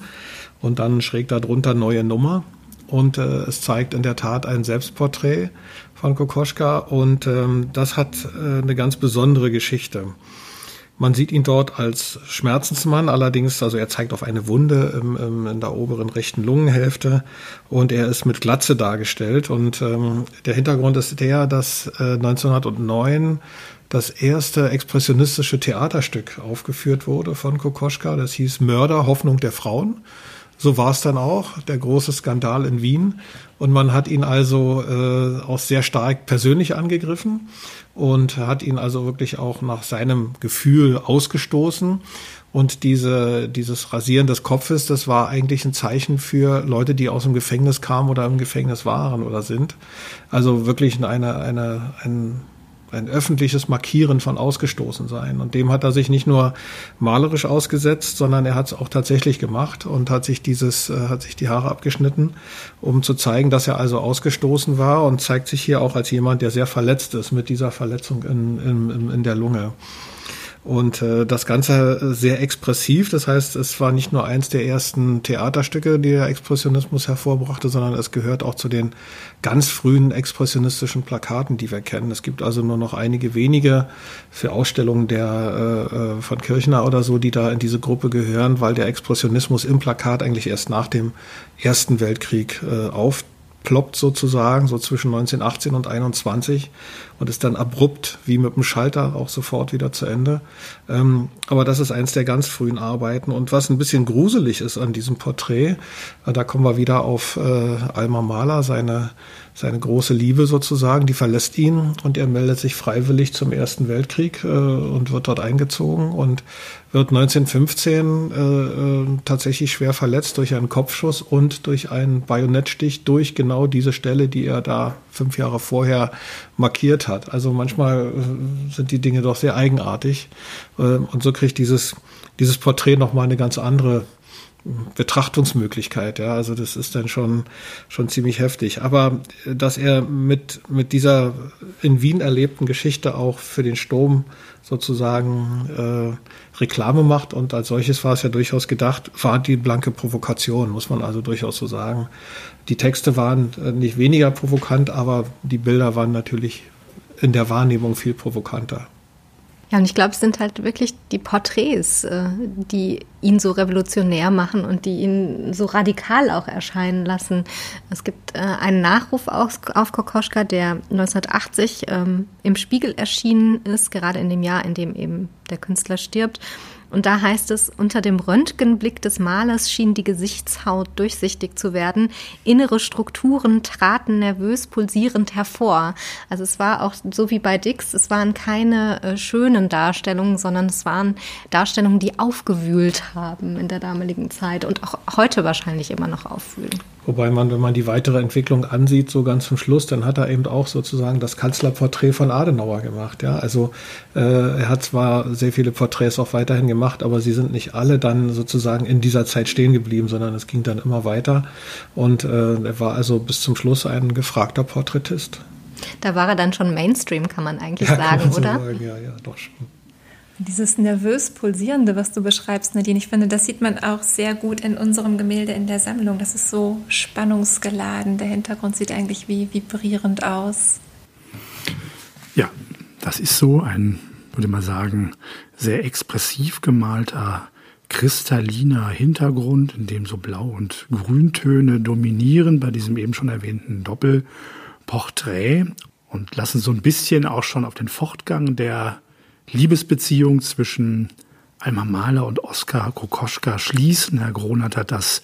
und dann schräg darunter neue Nummer. Und äh, es zeigt in der Tat ein Selbstporträt von Kokoschka und ähm, das hat äh, eine ganz besondere Geschichte. Man sieht ihn dort als Schmerzensmann, allerdings, also er zeigt auf eine Wunde im, im, in der oberen rechten Lungenhälfte und er ist mit Glatze dargestellt. Und ähm, der Hintergrund ist der, dass äh, 1909 das erste expressionistische Theaterstück aufgeführt wurde von Kokoschka. Das hieß Mörder, Hoffnung der Frauen. So war es dann auch, der große Skandal in Wien. Und man hat ihn also äh, auch sehr stark persönlich angegriffen und hat ihn also wirklich auch nach seinem Gefühl ausgestoßen. Und diese, dieses Rasieren des Kopfes, das war eigentlich ein Zeichen für Leute, die aus dem Gefängnis kamen oder im Gefängnis waren oder sind. Also wirklich eine, eine, ein ein öffentliches Markieren von Ausgestoßensein. Und dem hat er sich nicht nur malerisch ausgesetzt, sondern er hat es auch tatsächlich gemacht und hat sich dieses, äh, hat sich die Haare abgeschnitten, um zu zeigen, dass er also ausgestoßen war und zeigt sich hier auch als jemand, der sehr verletzt ist mit dieser Verletzung in, in, in der Lunge. Und äh, das Ganze sehr expressiv. Das heißt, es war nicht nur eins der ersten Theaterstücke, die der Expressionismus hervorbrachte, sondern es gehört auch zu den ganz frühen expressionistischen Plakaten, die wir kennen. Es gibt also nur noch einige wenige für Ausstellungen der äh, äh von Kirchner oder so, die da in diese Gruppe gehören, weil der Expressionismus im Plakat eigentlich erst nach dem Ersten Weltkrieg äh, auf ploppt sozusagen, so zwischen 1918 und 21 und ist dann abrupt wie mit dem Schalter auch sofort wieder zu Ende. Ähm, aber das ist eins der ganz frühen Arbeiten. Und was ein bisschen gruselig ist an diesem Porträt, äh, da kommen wir wieder auf äh, Alma Mahler, seine seine große Liebe sozusagen, die verlässt ihn und er meldet sich freiwillig zum Ersten Weltkrieg äh, und wird dort eingezogen und wird 1915 äh, äh, tatsächlich schwer verletzt durch einen Kopfschuss und durch einen Bajonettstich durch genau diese Stelle, die er da fünf Jahre vorher markiert hat. Also manchmal äh, sind die Dinge doch sehr eigenartig äh, und so kriegt dieses dieses Porträt nochmal eine ganz andere Betrachtungsmöglichkeit. Ja, also das ist dann schon, schon ziemlich heftig. Aber äh, dass er mit, mit dieser in Wien erlebten Geschichte auch für den Sturm sozusagen äh, Reklame macht und als solches war es ja durchaus gedacht, war die blanke Provokation, muss man also durchaus so sagen. Die Texte waren äh, nicht weniger provokant, aber die Bilder waren natürlich in der Wahrnehmung viel provokanter. Ja, und ich glaube, es sind halt wirklich die Porträts, äh, die ihn so revolutionär machen und die ihn so radikal auch erscheinen lassen. Es gibt äh, einen Nachruf auf, Kokoschka, der 1980 ähm, im Spiegel erschienen ist, gerade in dem Jahr, in dem eben der Künstler stirbt. Und da heißt es, unter dem Röntgenblick des Malers schien die Gesichtshaut durchsichtig zu werden. Innere Strukturen traten nervös pulsierend hervor. Also es war auch so wie bei Dix, es waren keine äh, schönen Darstellungen, sondern es waren Darstellungen, die aufgewühlt haben in der damaligen Zeit und auch heute wahrscheinlich immer noch aufwühlen. Wobei man, wenn man die weitere Entwicklung ansieht, so ganz zum Schluss, dann hat er eben auch sozusagen das Kanzlerporträt von Adenauer gemacht. Ja, also äh, er hat zwar sehr viele Porträts auch weiterhin gemacht, aber sie sind nicht alle dann sozusagen in dieser Zeit stehen geblieben, sondern es ging dann immer weiter. Und äh, er war also bis zum Schluss ein gefragter Porträtist. Da war er dann schon Mainstream, kann man eigentlich ja, sagen, kann man so oder? Sagen. Ja, ja, doch schon. Dieses nervös pulsierende, was du beschreibst, Nadine, ich finde, das sieht man auch sehr gut in unserem Gemälde in der Sammlung. Das ist so spannungsgeladen. Der Hintergrund sieht eigentlich wie vibrierend aus. Ja, das ist so ein, würde man sagen, sehr expressiv gemalter kristalliner Hintergrund, in dem so Blau- und Grüntöne dominieren bei diesem eben schon erwähnten Doppelporträt und lassen so ein bisschen auch schon auf den Fortgang der Liebesbeziehung zwischen Alma Mahler und Oskar Kokoschka schließen. Herr Gronert hat das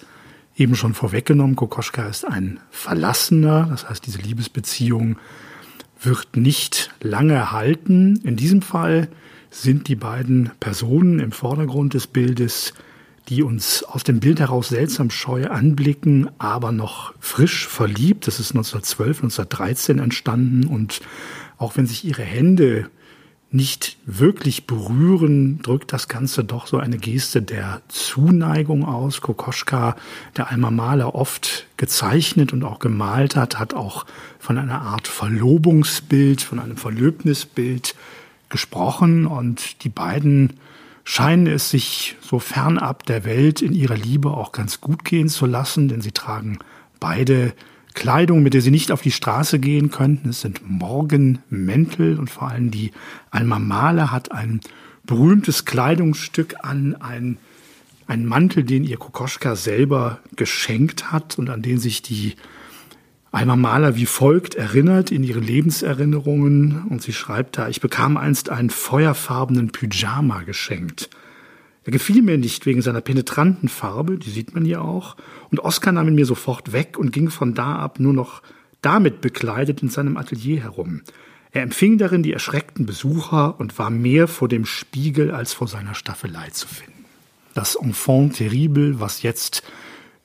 eben schon vorweggenommen. Kokoschka ist ein Verlassener, das heißt, diese Liebesbeziehung wird nicht lange halten. In diesem Fall sind die beiden Personen im Vordergrund des Bildes, die uns aus dem Bild heraus seltsam scheu anblicken, aber noch frisch verliebt. Das ist 1912, 1913 entstanden und auch wenn sich ihre Hände nicht wirklich berühren, drückt das Ganze doch so eine Geste der Zuneigung aus. Kokoschka, der Alma Maler oft gezeichnet und auch gemalt hat, hat auch von einer Art Verlobungsbild, von einem Verlöbnisbild gesprochen und die beiden scheinen es sich so fernab der Welt in ihrer Liebe auch ganz gut gehen zu lassen, denn sie tragen beide Kleidung, mit der sie nicht auf die Straße gehen könnten. Es sind Morgenmäntel und vor allem die Alma Mahler hat ein berühmtes Kleidungsstück an, ein, ein Mantel, den ihr Kokoschka selber geschenkt hat und an den sich die Alma Mahler wie folgt erinnert in ihre Lebenserinnerungen und sie schreibt da, ich bekam einst einen feuerfarbenen Pyjama geschenkt. Er gefiel mir nicht wegen seiner penetranten Farbe, die sieht man hier auch, und Oskar nahm ihn mir sofort weg und ging von da ab nur noch damit bekleidet in seinem Atelier herum. Er empfing darin die erschreckten Besucher und war mehr vor dem Spiegel als vor seiner Staffelei zu finden. Das Enfant terrible, was jetzt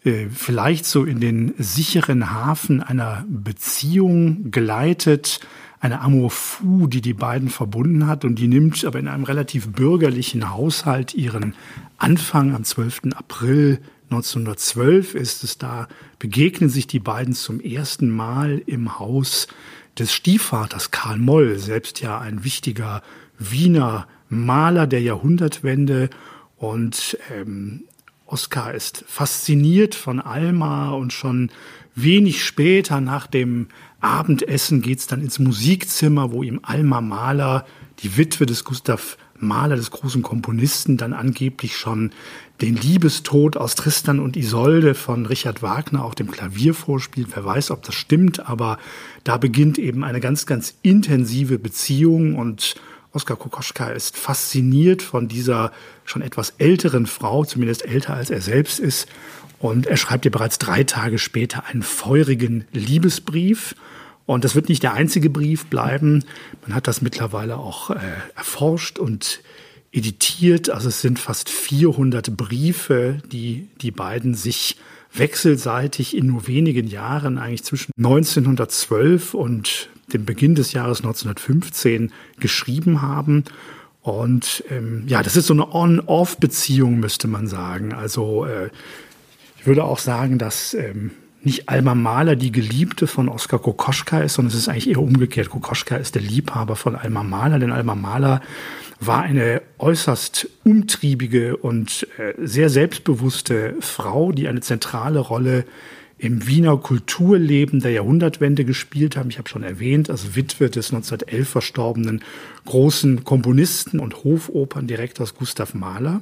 äh, vielleicht so in den sicheren Hafen einer Beziehung geleitet, eine Amour fou, die die beiden verbunden hat und die nimmt aber in einem relativ bürgerlichen Haushalt ihren Anfang am 12. April 1912 ist es da, begegnen sich die beiden zum ersten Mal im Haus des Stiefvaters Karl Moll, selbst ja ein wichtiger Wiener Maler der Jahrhundertwende und ähm, Oskar ist fasziniert von Alma und schon wenig später nach dem Abendessen geht's dann ins Musikzimmer, wo ihm Alma Mahler, die Witwe des Gustav Mahler, des großen Komponisten, dann angeblich schon den Liebestod aus Tristan und Isolde von Richard Wagner auf dem Klavier vorspielt. Wer weiß, ob das stimmt, aber da beginnt eben eine ganz, ganz intensive Beziehung und Oskar Kokoschka ist fasziniert von dieser schon etwas älteren Frau, zumindest älter als er selbst ist. Und er schreibt ihr bereits drei Tage später einen feurigen Liebesbrief. Und das wird nicht der einzige Brief bleiben. Man hat das mittlerweile auch äh, erforscht und editiert. Also es sind fast 400 Briefe, die die beiden sich wechselseitig in nur wenigen Jahren, eigentlich zwischen 1912 und dem Beginn des Jahres 1915 geschrieben haben. Und ähm, ja, das ist so eine On-Off-Beziehung, müsste man sagen. Also äh, ich würde auch sagen, dass ähm, nicht Alma Mahler die Geliebte von Oskar Kokoschka ist, sondern es ist eigentlich eher umgekehrt. Kokoschka ist der Liebhaber von Alma Mahler, denn Alma Mahler war eine äußerst umtriebige und äh, sehr selbstbewusste Frau, die eine zentrale Rolle im Wiener Kulturleben der Jahrhundertwende gespielt haben. Ich habe schon erwähnt, also Witwe des 1911 verstorbenen großen Komponisten und Hofoperndirektors Gustav Mahler.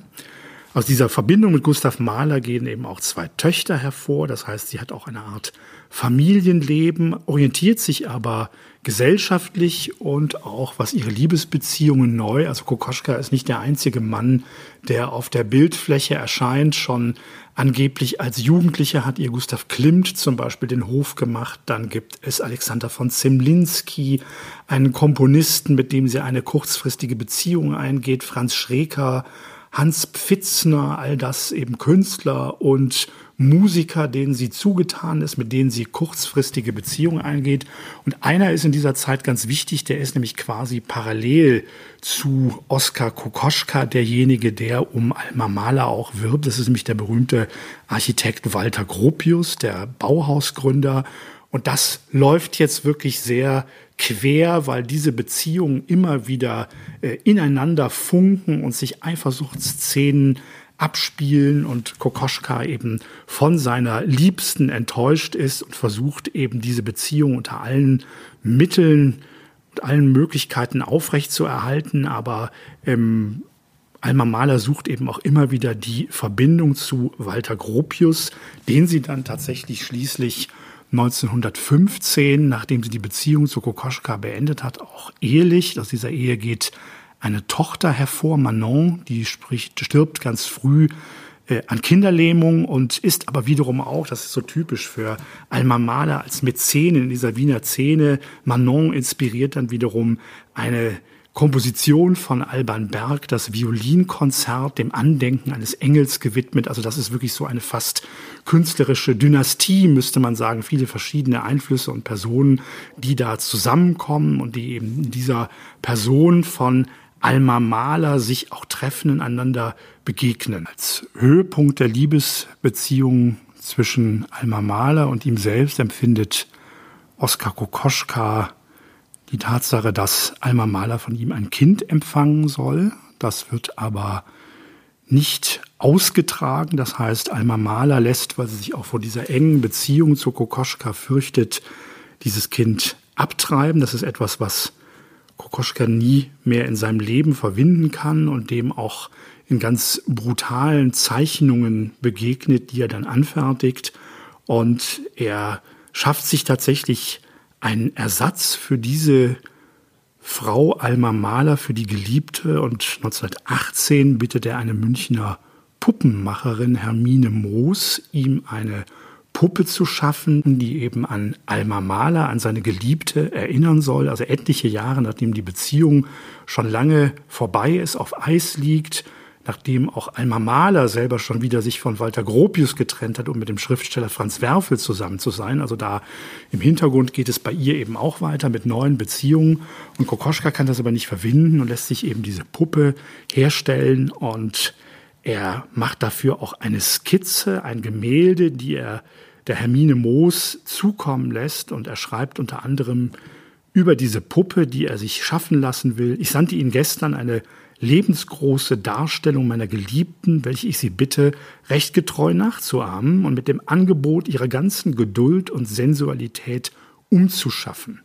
Aus dieser Verbindung mit Gustav Mahler gehen eben auch zwei Töchter hervor. Das heißt, sie hat auch eine Art Familienleben, orientiert sich aber gesellschaftlich und auch was ihre Liebesbeziehungen neu. Also Kokoschka ist nicht der einzige Mann, der auf der Bildfläche erscheint. Schon angeblich als Jugendlicher hat ihr Gustav Klimt zum Beispiel den Hof gemacht. Dann gibt es Alexander von Zemlinski, einen Komponisten, mit dem sie eine kurzfristige Beziehung eingeht. Franz Schreker Hans Pfitzner, all das eben Künstler und Musiker, denen sie zugetan ist, mit denen sie kurzfristige Beziehungen eingeht. Und einer ist in dieser Zeit ganz wichtig, der ist nämlich quasi parallel zu Oskar Kokoschka derjenige, der um Alma Mahler auch wirbt. Das ist nämlich der berühmte Architekt Walter Gropius, der Bauhausgründer. Und das läuft jetzt wirklich sehr quer, weil diese Beziehungen immer wieder äh, ineinander funken und sich Eifersuchtsszenen abspielen und Kokoschka eben von seiner Liebsten enttäuscht ist und versucht eben diese Beziehung unter allen Mitteln und allen Möglichkeiten aufrechtzuerhalten, aber ähm, Alma Mahler sucht eben auch immer wieder die Verbindung zu Walter Gropius, den sie dann tatsächlich schließlich 1915, nachdem sie die Beziehung zu Kokoschka beendet hat, auch ehelich. Aus dieser Ehe geht eine Tochter hervor, Manon, die spricht, stirbt ganz früh äh, an Kinderlähmung und ist aber wiederum auch, das ist so typisch für Alma Mahler als Mäzen in dieser Wiener Szene. Manon inspiriert dann wiederum eine Komposition von Alban Berg, das Violinkonzert dem Andenken eines Engels gewidmet. Also das ist wirklich so eine fast künstlerische Dynastie, müsste man sagen. Viele verschiedene Einflüsse und Personen, die da zusammenkommen und die eben dieser Person von Alma Mahler sich auch treffen, einander begegnen. Als Höhepunkt der Liebesbeziehung zwischen Alma Mahler und ihm selbst empfindet Oskar Kokoschka die Tatsache, dass Alma Mahler von ihm ein Kind empfangen soll. Das wird aber nicht ausgetragen. Das heißt, Alma Mahler lässt, weil sie sich auch vor dieser engen Beziehung zu Kokoschka fürchtet, dieses Kind abtreiben. Das ist etwas, was Kokoschka nie mehr in seinem Leben verwinden kann und dem auch in ganz brutalen Zeichnungen begegnet, die er dann anfertigt. Und er schafft sich tatsächlich ein Ersatz für diese Frau Alma Mahler, für die Geliebte. Und 1918 bittet er eine Münchner Puppenmacherin, Hermine Moos, ihm eine Puppe zu schaffen, die eben an Alma Mahler, an seine Geliebte erinnern soll. Also etliche Jahre, nachdem die Beziehung schon lange vorbei ist, auf Eis liegt nachdem auch Alma Mahler selber schon wieder sich von Walter Gropius getrennt hat, um mit dem Schriftsteller Franz Werfel zusammen zu sein. Also da im Hintergrund geht es bei ihr eben auch weiter mit neuen Beziehungen. Und Kokoschka kann das aber nicht verwinden und lässt sich eben diese Puppe herstellen und er macht dafür auch eine Skizze, ein Gemälde, die er der Hermine Moos zukommen lässt und er schreibt unter anderem über diese Puppe, die er sich schaffen lassen will. Ich sandte Ihnen gestern eine lebensgroße Darstellung meiner Geliebten, welche ich sie bitte, recht getreu nachzuahmen und mit dem Angebot ihrer ganzen Geduld und Sensualität umzuschaffen.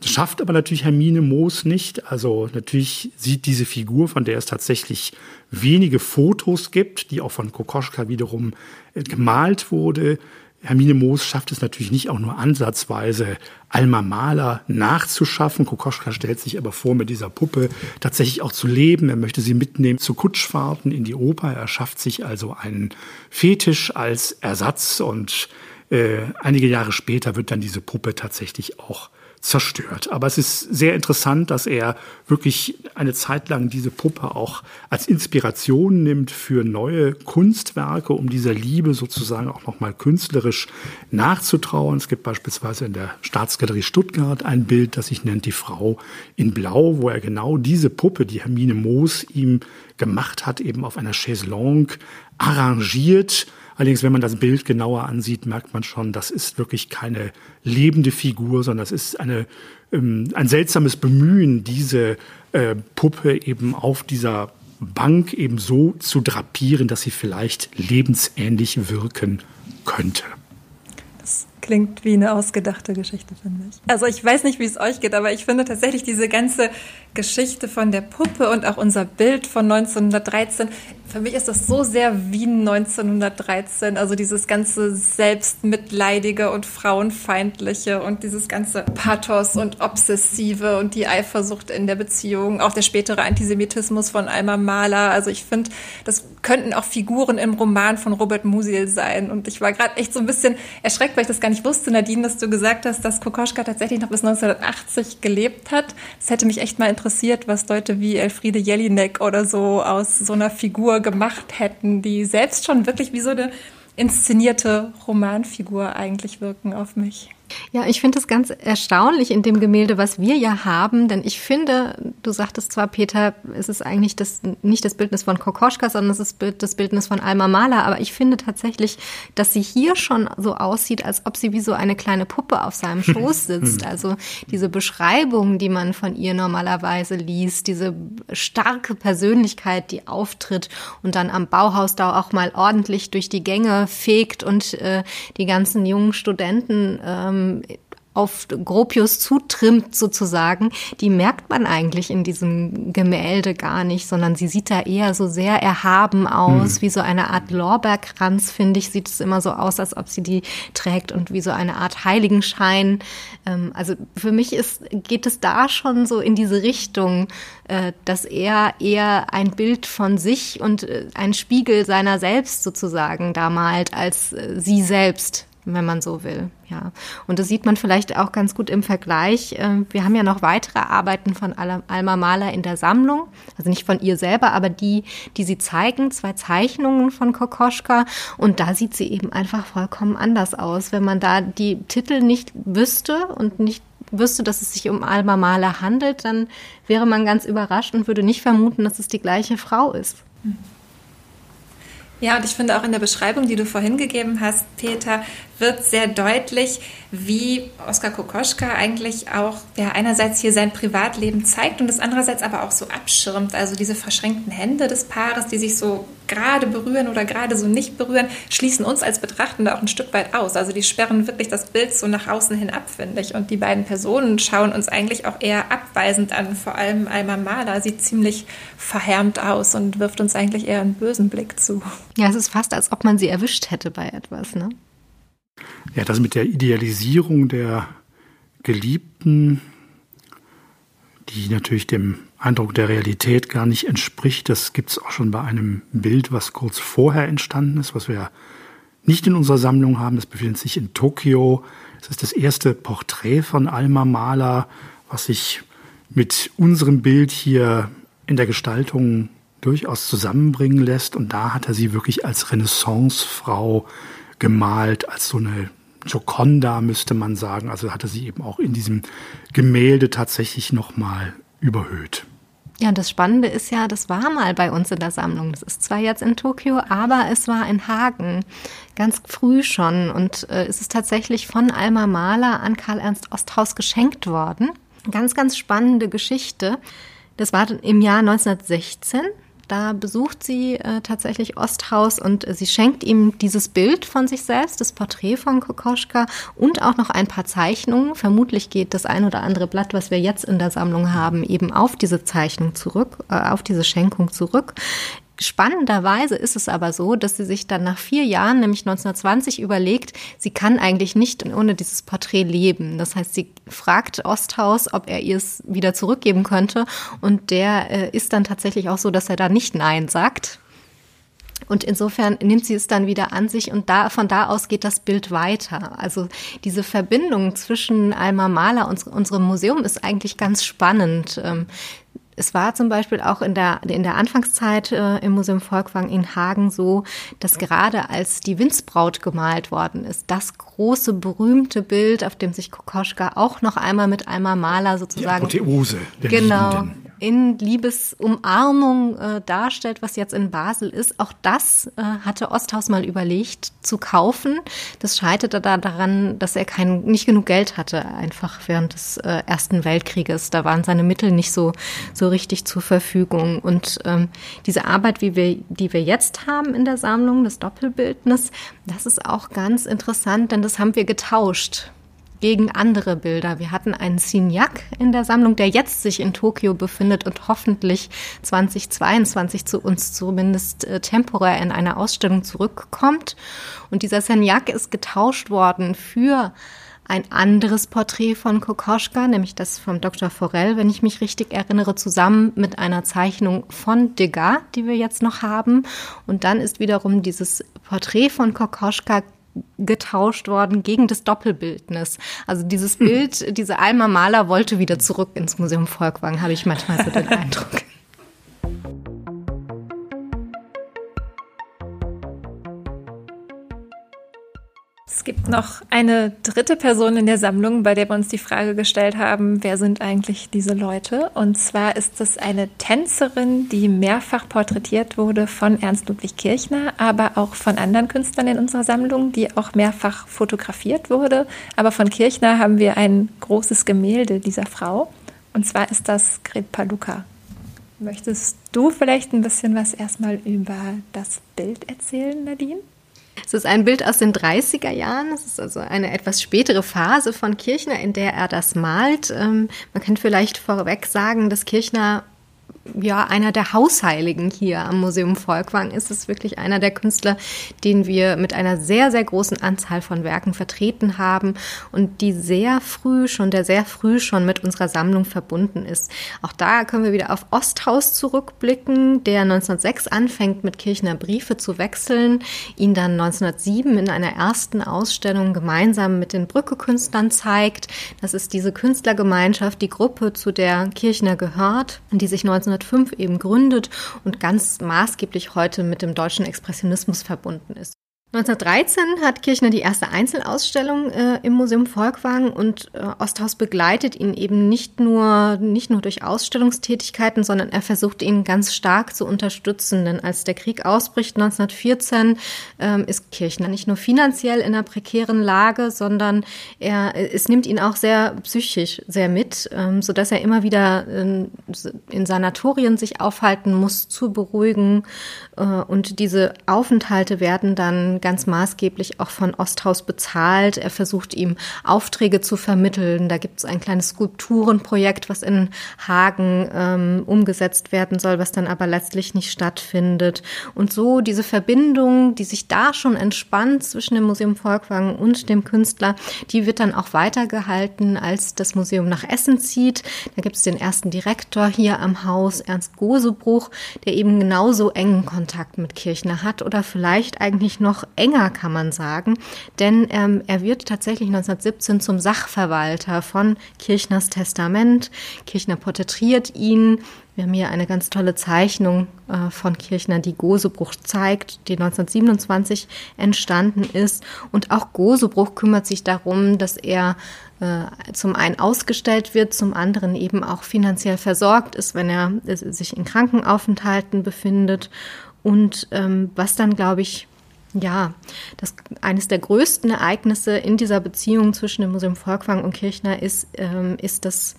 Das schafft aber natürlich Hermine Moos nicht. Also natürlich sieht diese Figur, von der es tatsächlich wenige Fotos gibt, die auch von Kokoschka wiederum äh, gemalt wurde, Hermine Moos schafft es natürlich nicht auch nur ansatzweise, Alma Mahler nachzuschaffen. Kokoschka stellt sich aber vor, mit dieser Puppe tatsächlich auch zu leben. Er möchte sie mitnehmen zu Kutschfahrten in die Oper. Er schafft sich also einen Fetisch als Ersatz und äh, einige Jahre später wird dann diese Puppe tatsächlich auch zerstört. Aber es ist sehr interessant, dass er wirklich eine Zeit lang diese Puppe auch als Inspiration nimmt für neue Kunstwerke, um dieser Liebe sozusagen auch nochmal künstlerisch nachzutrauen. Es gibt beispielsweise in der Staatsgalerie Stuttgart ein Bild, das sich nennt Die Frau in Blau, wo er genau diese Puppe, die Hermine Moos ihm gemacht hat, eben auf einer Chaiselongue arrangiert Allerdings, wenn man das Bild genauer ansieht, merkt man schon, das ist wirklich keine lebende Figur, sondern das ist eine, ähm, ein seltsames Bemühen, diese äh, Puppe eben auf dieser Bank eben so zu drapieren, dass sie vielleicht lebensähnlich wirken könnte klingt wie eine ausgedachte Geschichte, finde ich. Also ich weiß nicht, wie es euch geht, aber ich finde tatsächlich diese ganze Geschichte von der Puppe und auch unser Bild von 1913, für mich ist das so sehr Wien 1913, also dieses ganze selbstmitleidige und frauenfeindliche und dieses ganze Pathos und Obsessive und die Eifersucht in der Beziehung, auch der spätere Antisemitismus von Alma Mahler. Also ich finde, das könnten auch Figuren im Roman von Robert Musil sein. Und ich war gerade echt so ein bisschen erschreckt, weil ich das gar nicht wusste, Nadine, dass du gesagt hast, dass Kokoschka tatsächlich noch bis 1980 gelebt hat. Es hätte mich echt mal interessiert, was Leute wie Elfriede Jelinek oder so aus so einer Figur gemacht hätten, die selbst schon wirklich wie so eine inszenierte Romanfigur eigentlich wirken auf mich. Ja, ich finde es ganz erstaunlich in dem Gemälde, was wir ja haben, denn ich finde, du sagtest zwar, Peter, es ist eigentlich das, nicht das Bildnis von Kokoschka, sondern es ist das Bildnis von Alma Mahler, aber ich finde tatsächlich, dass sie hier schon so aussieht, als ob sie wie so eine kleine Puppe auf seinem Schoß (laughs) sitzt. Also diese Beschreibung, die man von ihr normalerweise liest, diese starke Persönlichkeit, die auftritt und dann am Bauhaus da auch mal ordentlich durch die Gänge fegt und äh, die ganzen jungen Studenten ähm, ähm, auf Gropius zutrimmt sozusagen, die merkt man eigentlich in diesem Gemälde gar nicht, sondern sie sieht da eher so sehr erhaben aus, hm. wie so eine Art Lorbeerkranz, finde ich, sieht es immer so aus, als ob sie die trägt und wie so eine Art Heiligenschein. Ähm, also für mich ist, geht es da schon so in diese Richtung, äh, dass er eher ein Bild von sich und äh, ein Spiegel seiner selbst sozusagen da malt, als äh, sie selbst wenn man so will. Ja, und das sieht man vielleicht auch ganz gut im Vergleich. Ähm, wir haben ja noch weitere Arbeiten von Alma Mahler in der Sammlung, also nicht von ihr selber, aber die, die sie zeigen, zwei Zeichnungen von Kokoschka. Und da sieht sie eben einfach vollkommen anders aus. Wenn man da die Titel nicht wüsste und nicht wüsste, dass es sich um Alma Mahler handelt, dann wäre man ganz überrascht und würde nicht vermuten, dass es die gleiche Frau ist. Mhm. Ja, und ich finde auch in der Beschreibung, die du vorhin gegeben hast, Peter, wird sehr deutlich, wie Oskar Kokoschka eigentlich auch ja, einerseits hier sein Privatleben zeigt und das andererseits aber auch so abschirmt. Also diese verschränkten Hände des Paares, die sich so gerade berühren oder gerade so nicht berühren, schließen uns als Betrachtende auch ein Stück weit aus. Also die sperren wirklich das Bild so nach außen hin ab, finde ich. Und die beiden Personen schauen uns eigentlich auch eher abweisend an. Vor allem Alma Mahler sieht ziemlich verhärmt aus und wirft uns eigentlich eher einen bösen Blick zu. Ja, es ist fast, als ob man sie erwischt hätte bei etwas, ne? Ja, das mit der Idealisierung der Geliebten, die natürlich dem Eindruck der Realität gar nicht entspricht, das gibt es auch schon bei einem Bild, was kurz vorher entstanden ist, was wir nicht in unserer Sammlung haben. Das befindet sich in Tokio. Es ist das erste Porträt von Alma Mahler, was sich mit unserem Bild hier in der Gestaltung durchaus zusammenbringen lässt. Und da hat er sie wirklich als Renaissancefrau gemalt, als so eine Joconda, müsste man sagen. Also hatte sie eben auch in diesem Gemälde tatsächlich nochmal überhöht. Ja, das Spannende ist ja, das war mal bei uns in der Sammlung. Das ist zwar jetzt in Tokio, aber es war in Hagen ganz früh schon und äh, es ist tatsächlich von Alma Mahler an Karl Ernst Osthaus geschenkt worden. Ganz, ganz spannende Geschichte. Das war im Jahr 1916 da besucht sie äh, tatsächlich Osthaus und äh, sie schenkt ihm dieses Bild von sich selbst, das Porträt von Kokoschka und auch noch ein paar Zeichnungen. Vermutlich geht das ein oder andere Blatt, was wir jetzt in der Sammlung haben, eben auf diese Zeichnung zurück, äh, auf diese Schenkung zurück. Spannenderweise ist es aber so, dass sie sich dann nach vier Jahren, nämlich 1920, überlegt, sie kann eigentlich nicht ohne dieses Porträt leben. Das heißt, sie fragt Osthaus, ob er ihr es wieder zurückgeben könnte. Und der äh, ist dann tatsächlich auch so, dass er da nicht Nein sagt. Und insofern nimmt sie es dann wieder an sich und da, von da aus geht das Bild weiter. Also diese Verbindung zwischen Alma Mahler und unserem Museum ist eigentlich ganz spannend. Es war zum Beispiel auch in der, in der Anfangszeit äh, im Museum Volkwang in Hagen so, dass gerade als die Windsbraut gemalt worden ist, das große berühmte Bild, auf dem sich Kokoschka auch noch einmal mit einmal Maler sozusagen. Die Apotheose. Genau. Liebenden in Liebesumarmung äh, darstellt, was jetzt in Basel ist. Auch das äh, hatte Osthaus mal überlegt zu kaufen. Das scheiterte da daran, dass er kein, nicht genug Geld hatte, einfach während des äh, Ersten Weltkrieges. Da waren seine Mittel nicht so, so richtig zur Verfügung. Und ähm, diese Arbeit, wie wir, die wir jetzt haben in der Sammlung, das Doppelbildnis, das ist auch ganz interessant, denn das haben wir getauscht gegen andere Bilder. Wir hatten einen Signac in der Sammlung, der jetzt sich in Tokio befindet und hoffentlich 2022 zu uns zumindest äh, temporär in einer Ausstellung zurückkommt. Und dieser Signac ist getauscht worden für ein anderes Porträt von Kokoschka, nämlich das von Dr. Forel, wenn ich mich richtig erinnere, zusammen mit einer Zeichnung von Degas, die wir jetzt noch haben. Und dann ist wiederum dieses Porträt von Kokoschka getauscht worden gegen das Doppelbildnis. Also dieses hm. Bild, diese Alma Maler wollte wieder zurück ins Museum Volkwang, habe ich manchmal so den (laughs) Eindruck. Es gibt noch eine dritte Person in der Sammlung, bei der wir uns die Frage gestellt haben, wer sind eigentlich diese Leute? Und zwar ist es eine Tänzerin, die mehrfach porträtiert wurde von Ernst Ludwig Kirchner, aber auch von anderen Künstlern in unserer Sammlung, die auch mehrfach fotografiert wurde. Aber von Kirchner haben wir ein großes Gemälde dieser Frau. Und zwar ist das Gret Paluca. Möchtest du vielleicht ein bisschen was erstmal über das Bild erzählen, Nadine? Es ist ein Bild aus den 30er Jahren. Es ist also eine etwas spätere Phase von Kirchner, in der er das malt. Ähm, man kann vielleicht vorweg sagen, dass Kirchner ja, einer der Hausheiligen hier am Museum Volkwang ist es wirklich einer der Künstler, den wir mit einer sehr, sehr großen Anzahl von Werken vertreten haben und die sehr früh schon, der sehr früh schon mit unserer Sammlung verbunden ist. Auch da können wir wieder auf Osthaus zurückblicken, der 1906 anfängt, mit Kirchner Briefe zu wechseln, ihn dann 1907 in einer ersten Ausstellung gemeinsam mit den Brücke-Künstlern zeigt. Das ist diese Künstlergemeinschaft, die Gruppe, zu der Kirchner gehört, die sich 19 1905 eben gründet und ganz maßgeblich heute mit dem deutschen Expressionismus verbunden ist. 1913 hat Kirchner die erste Einzelausstellung äh, im Museum Volkwang und äh, Osthaus begleitet ihn eben nicht nur, nicht nur durch Ausstellungstätigkeiten, sondern er versucht ihn ganz stark zu unterstützen. Denn als der Krieg ausbricht 1914, ähm, ist Kirchner nicht nur finanziell in einer prekären Lage, sondern er, es nimmt ihn auch sehr psychisch sehr mit, ähm, sodass er immer wieder in, in Sanatorien sich aufhalten muss, zu beruhigen. Äh, und diese Aufenthalte werden dann ganz maßgeblich auch von Osthaus bezahlt. Er versucht ihm Aufträge zu vermitteln. Da gibt es ein kleines Skulpturenprojekt, was in Hagen ähm, umgesetzt werden soll, was dann aber letztlich nicht stattfindet. Und so diese Verbindung, die sich da schon entspannt zwischen dem Museum Volkwang und dem Künstler, die wird dann auch weitergehalten, als das Museum nach Essen zieht. Da gibt es den ersten Direktor hier am Haus, Ernst Gosebruch, der eben genauso engen Kontakt mit Kirchner hat oder vielleicht eigentlich noch enger, kann man sagen, denn ähm, er wird tatsächlich 1917 zum Sachverwalter von Kirchners Testament. Kirchner porträtiert ihn. Wir haben hier eine ganz tolle Zeichnung äh, von Kirchner, die Gosebruch zeigt, die 1927 entstanden ist. Und auch Gosebruch kümmert sich darum, dass er äh, zum einen ausgestellt wird, zum anderen eben auch finanziell versorgt ist, wenn er äh, sich in Krankenaufenthalten befindet. Und ähm, was dann, glaube ich, ja, das eines der größten Ereignisse in dieser Beziehung zwischen dem Museum Volkwang und Kirchner ist, ähm, ist, dass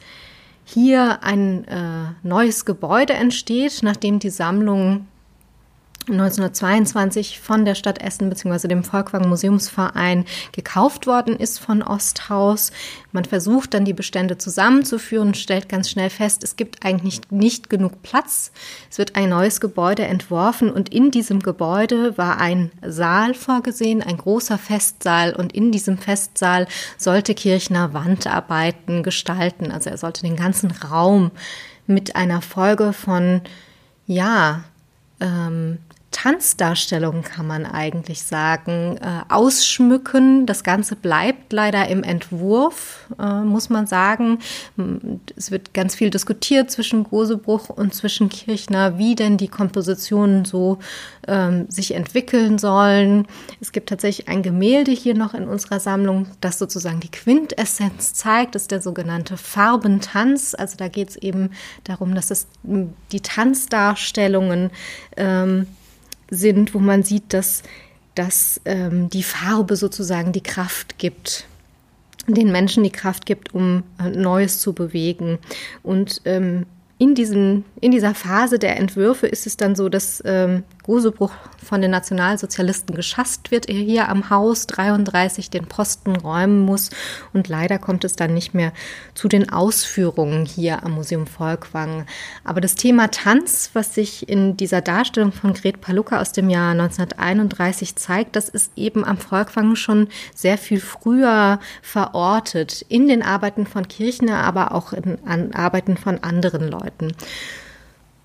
hier ein äh, neues Gebäude entsteht, nachdem die Sammlung 1922 von der Stadt Essen bzw. dem Volkwang Museumsverein gekauft worden ist von Osthaus. Man versucht dann die Bestände zusammenzuführen stellt ganz schnell fest, es gibt eigentlich nicht genug Platz. Es wird ein neues Gebäude entworfen und in diesem Gebäude war ein Saal vorgesehen, ein großer Festsaal und in diesem Festsaal sollte Kirchner Wandarbeiten gestalten. Also er sollte den ganzen Raum mit einer Folge von ja, ähm, Tanzdarstellung, kann man eigentlich sagen, äh, ausschmücken. Das Ganze bleibt leider im Entwurf, äh, muss man sagen. Es wird ganz viel diskutiert zwischen Gosebruch und zwischen Kirchner, wie denn die Kompositionen so ähm, sich entwickeln sollen. Es gibt tatsächlich ein Gemälde hier noch in unserer Sammlung, das sozusagen die Quintessenz zeigt. Das ist der sogenannte Farbentanz. Also da geht es eben darum, dass es die Tanzdarstellungen ähm, sind, wo man sieht, dass, dass ähm, die Farbe sozusagen die Kraft gibt den Menschen die Kraft gibt, um äh, Neues zu bewegen. Und ähm, in, diesen, in dieser Phase der Entwürfe ist es dann so, dass ähm, Gosebruch von den Nationalsozialisten geschasst wird, er hier am Haus 33 den Posten räumen muss und leider kommt es dann nicht mehr zu den Ausführungen hier am Museum Volkwang. Aber das Thema Tanz, was sich in dieser Darstellung von Gret Palucka aus dem Jahr 1931 zeigt, das ist eben am Volkwang schon sehr viel früher verortet in den Arbeiten von Kirchner, aber auch in Arbeiten von anderen Leuten.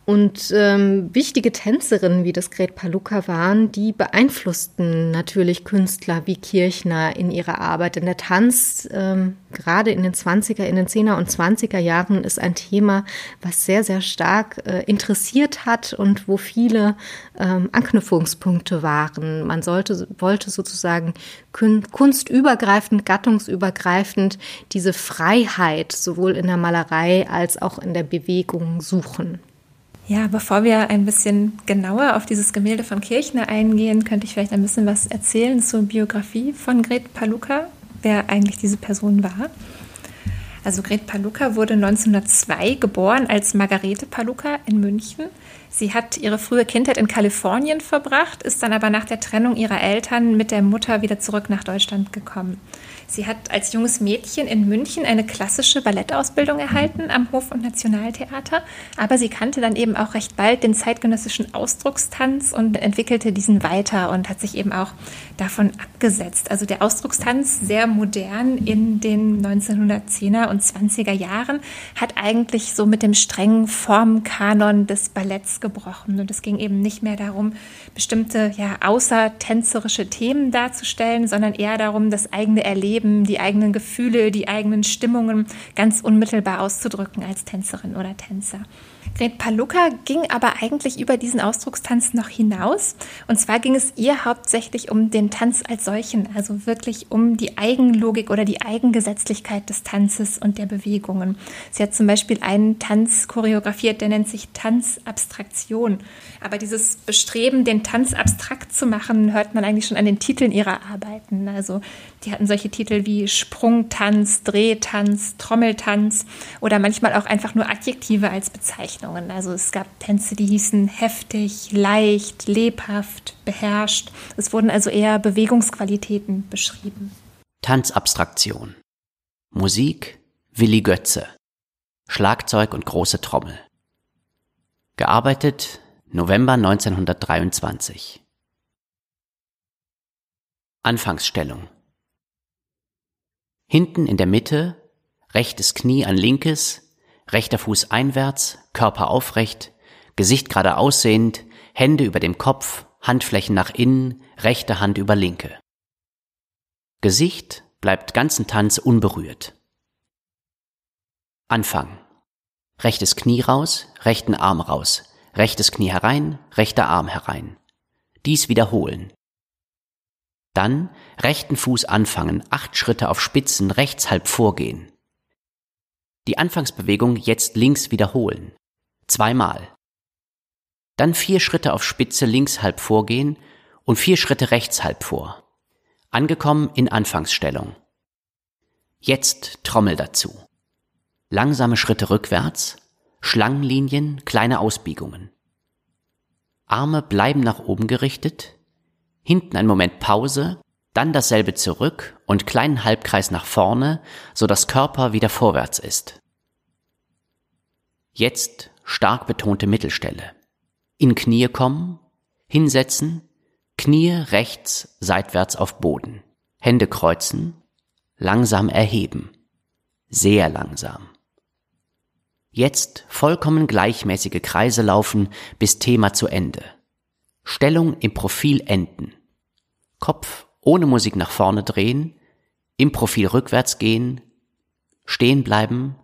Und ähm, wichtige Tänzerinnen, wie das Gret Paluca waren, die beeinflussten natürlich Künstler wie Kirchner in ihrer Arbeit. Denn der Tanz, ähm, gerade in den 20er, in den 10er und 20er Jahren, ist ein Thema, was sehr, sehr stark äh, interessiert hat und wo viele ähm, Anknüpfungspunkte waren. Man sollte, wollte sozusagen kunstübergreifend, gattungsübergreifend diese Freiheit sowohl in der Malerei als auch in der Bewegung suchen. Ja, bevor wir ein bisschen genauer auf dieses Gemälde von Kirchner eingehen, könnte ich vielleicht ein bisschen was erzählen zur Biografie von Gret Paluca, wer eigentlich diese Person war. Also Gret Paluca wurde 1902 geboren als Margarete Paluca in München. Sie hat ihre frühe Kindheit in Kalifornien verbracht, ist dann aber nach der Trennung ihrer Eltern mit der Mutter wieder zurück nach Deutschland gekommen. Sie hat als junges Mädchen in München eine klassische Ballettausbildung erhalten am Hof- und Nationaltheater, aber sie kannte dann eben auch recht bald den zeitgenössischen Ausdruckstanz und entwickelte diesen weiter und hat sich eben auch davon abgesetzt. Also der Ausdruckstanz, sehr modern in den 1910er und 20er Jahren, hat eigentlich so mit dem strengen Formkanon des Balletts gebrochen. Und es ging eben nicht mehr darum, bestimmte ja außertänzerische Themen darzustellen, sondern eher darum, das eigene Erleben Leben, die eigenen Gefühle, die eigenen Stimmungen ganz unmittelbar auszudrücken als Tänzerin oder Tänzer. Gret Paluca ging aber eigentlich über diesen Ausdruckstanz noch hinaus. Und zwar ging es ihr hauptsächlich um den Tanz als solchen, also wirklich um die Eigenlogik oder die Eigengesetzlichkeit des Tanzes und der Bewegungen. Sie hat zum Beispiel einen Tanz choreografiert, der nennt sich Tanzabstraktion. Aber dieses Bestreben, den Tanz abstrakt zu machen, hört man eigentlich schon an den Titeln ihrer Arbeiten. Also die hatten solche Titel wie Sprungtanz, Drehtanz, Trommeltanz oder manchmal auch einfach nur Adjektive als Bezeichnungen. Also es gab Tänze, die hießen heftig, leicht, lebhaft, beherrscht. Es wurden also eher Bewegungsqualitäten beschrieben. Tanzabstraktion. Musik Willi Götze. Schlagzeug und große Trommel. Gearbeitet November 1923. Anfangsstellung Hinten in der Mitte, rechtes Knie an linkes, rechter Fuß einwärts, Körper aufrecht, Gesicht gerade aussehend, Hände über dem Kopf, Handflächen nach innen, rechte Hand über linke. Gesicht bleibt ganzen Tanz unberührt. Anfang. Rechtes Knie raus, rechten Arm raus, rechtes Knie herein, rechter Arm herein. Dies wiederholen. Dann rechten Fuß anfangen, acht Schritte auf Spitzen rechts halb vorgehen. Die Anfangsbewegung jetzt links wiederholen. Zweimal. Dann vier Schritte auf Spitze links halb vorgehen und vier Schritte rechts halb vor. Angekommen in Anfangsstellung. Jetzt Trommel dazu. Langsame Schritte rückwärts, Schlangenlinien, kleine Ausbiegungen. Arme bleiben nach oben gerichtet, hinten ein Moment Pause, dann dasselbe zurück und kleinen Halbkreis nach vorne, so dass Körper wieder vorwärts ist. Jetzt stark betonte Mittelstelle. In Knie kommen, hinsetzen, Knie rechts seitwärts auf Boden, Hände kreuzen, langsam erheben, sehr langsam. Jetzt vollkommen gleichmäßige Kreise laufen bis Thema zu Ende. Stellung im Profil enden. Kopf ohne Musik nach vorne drehen, im Profil rückwärts gehen, stehen bleiben,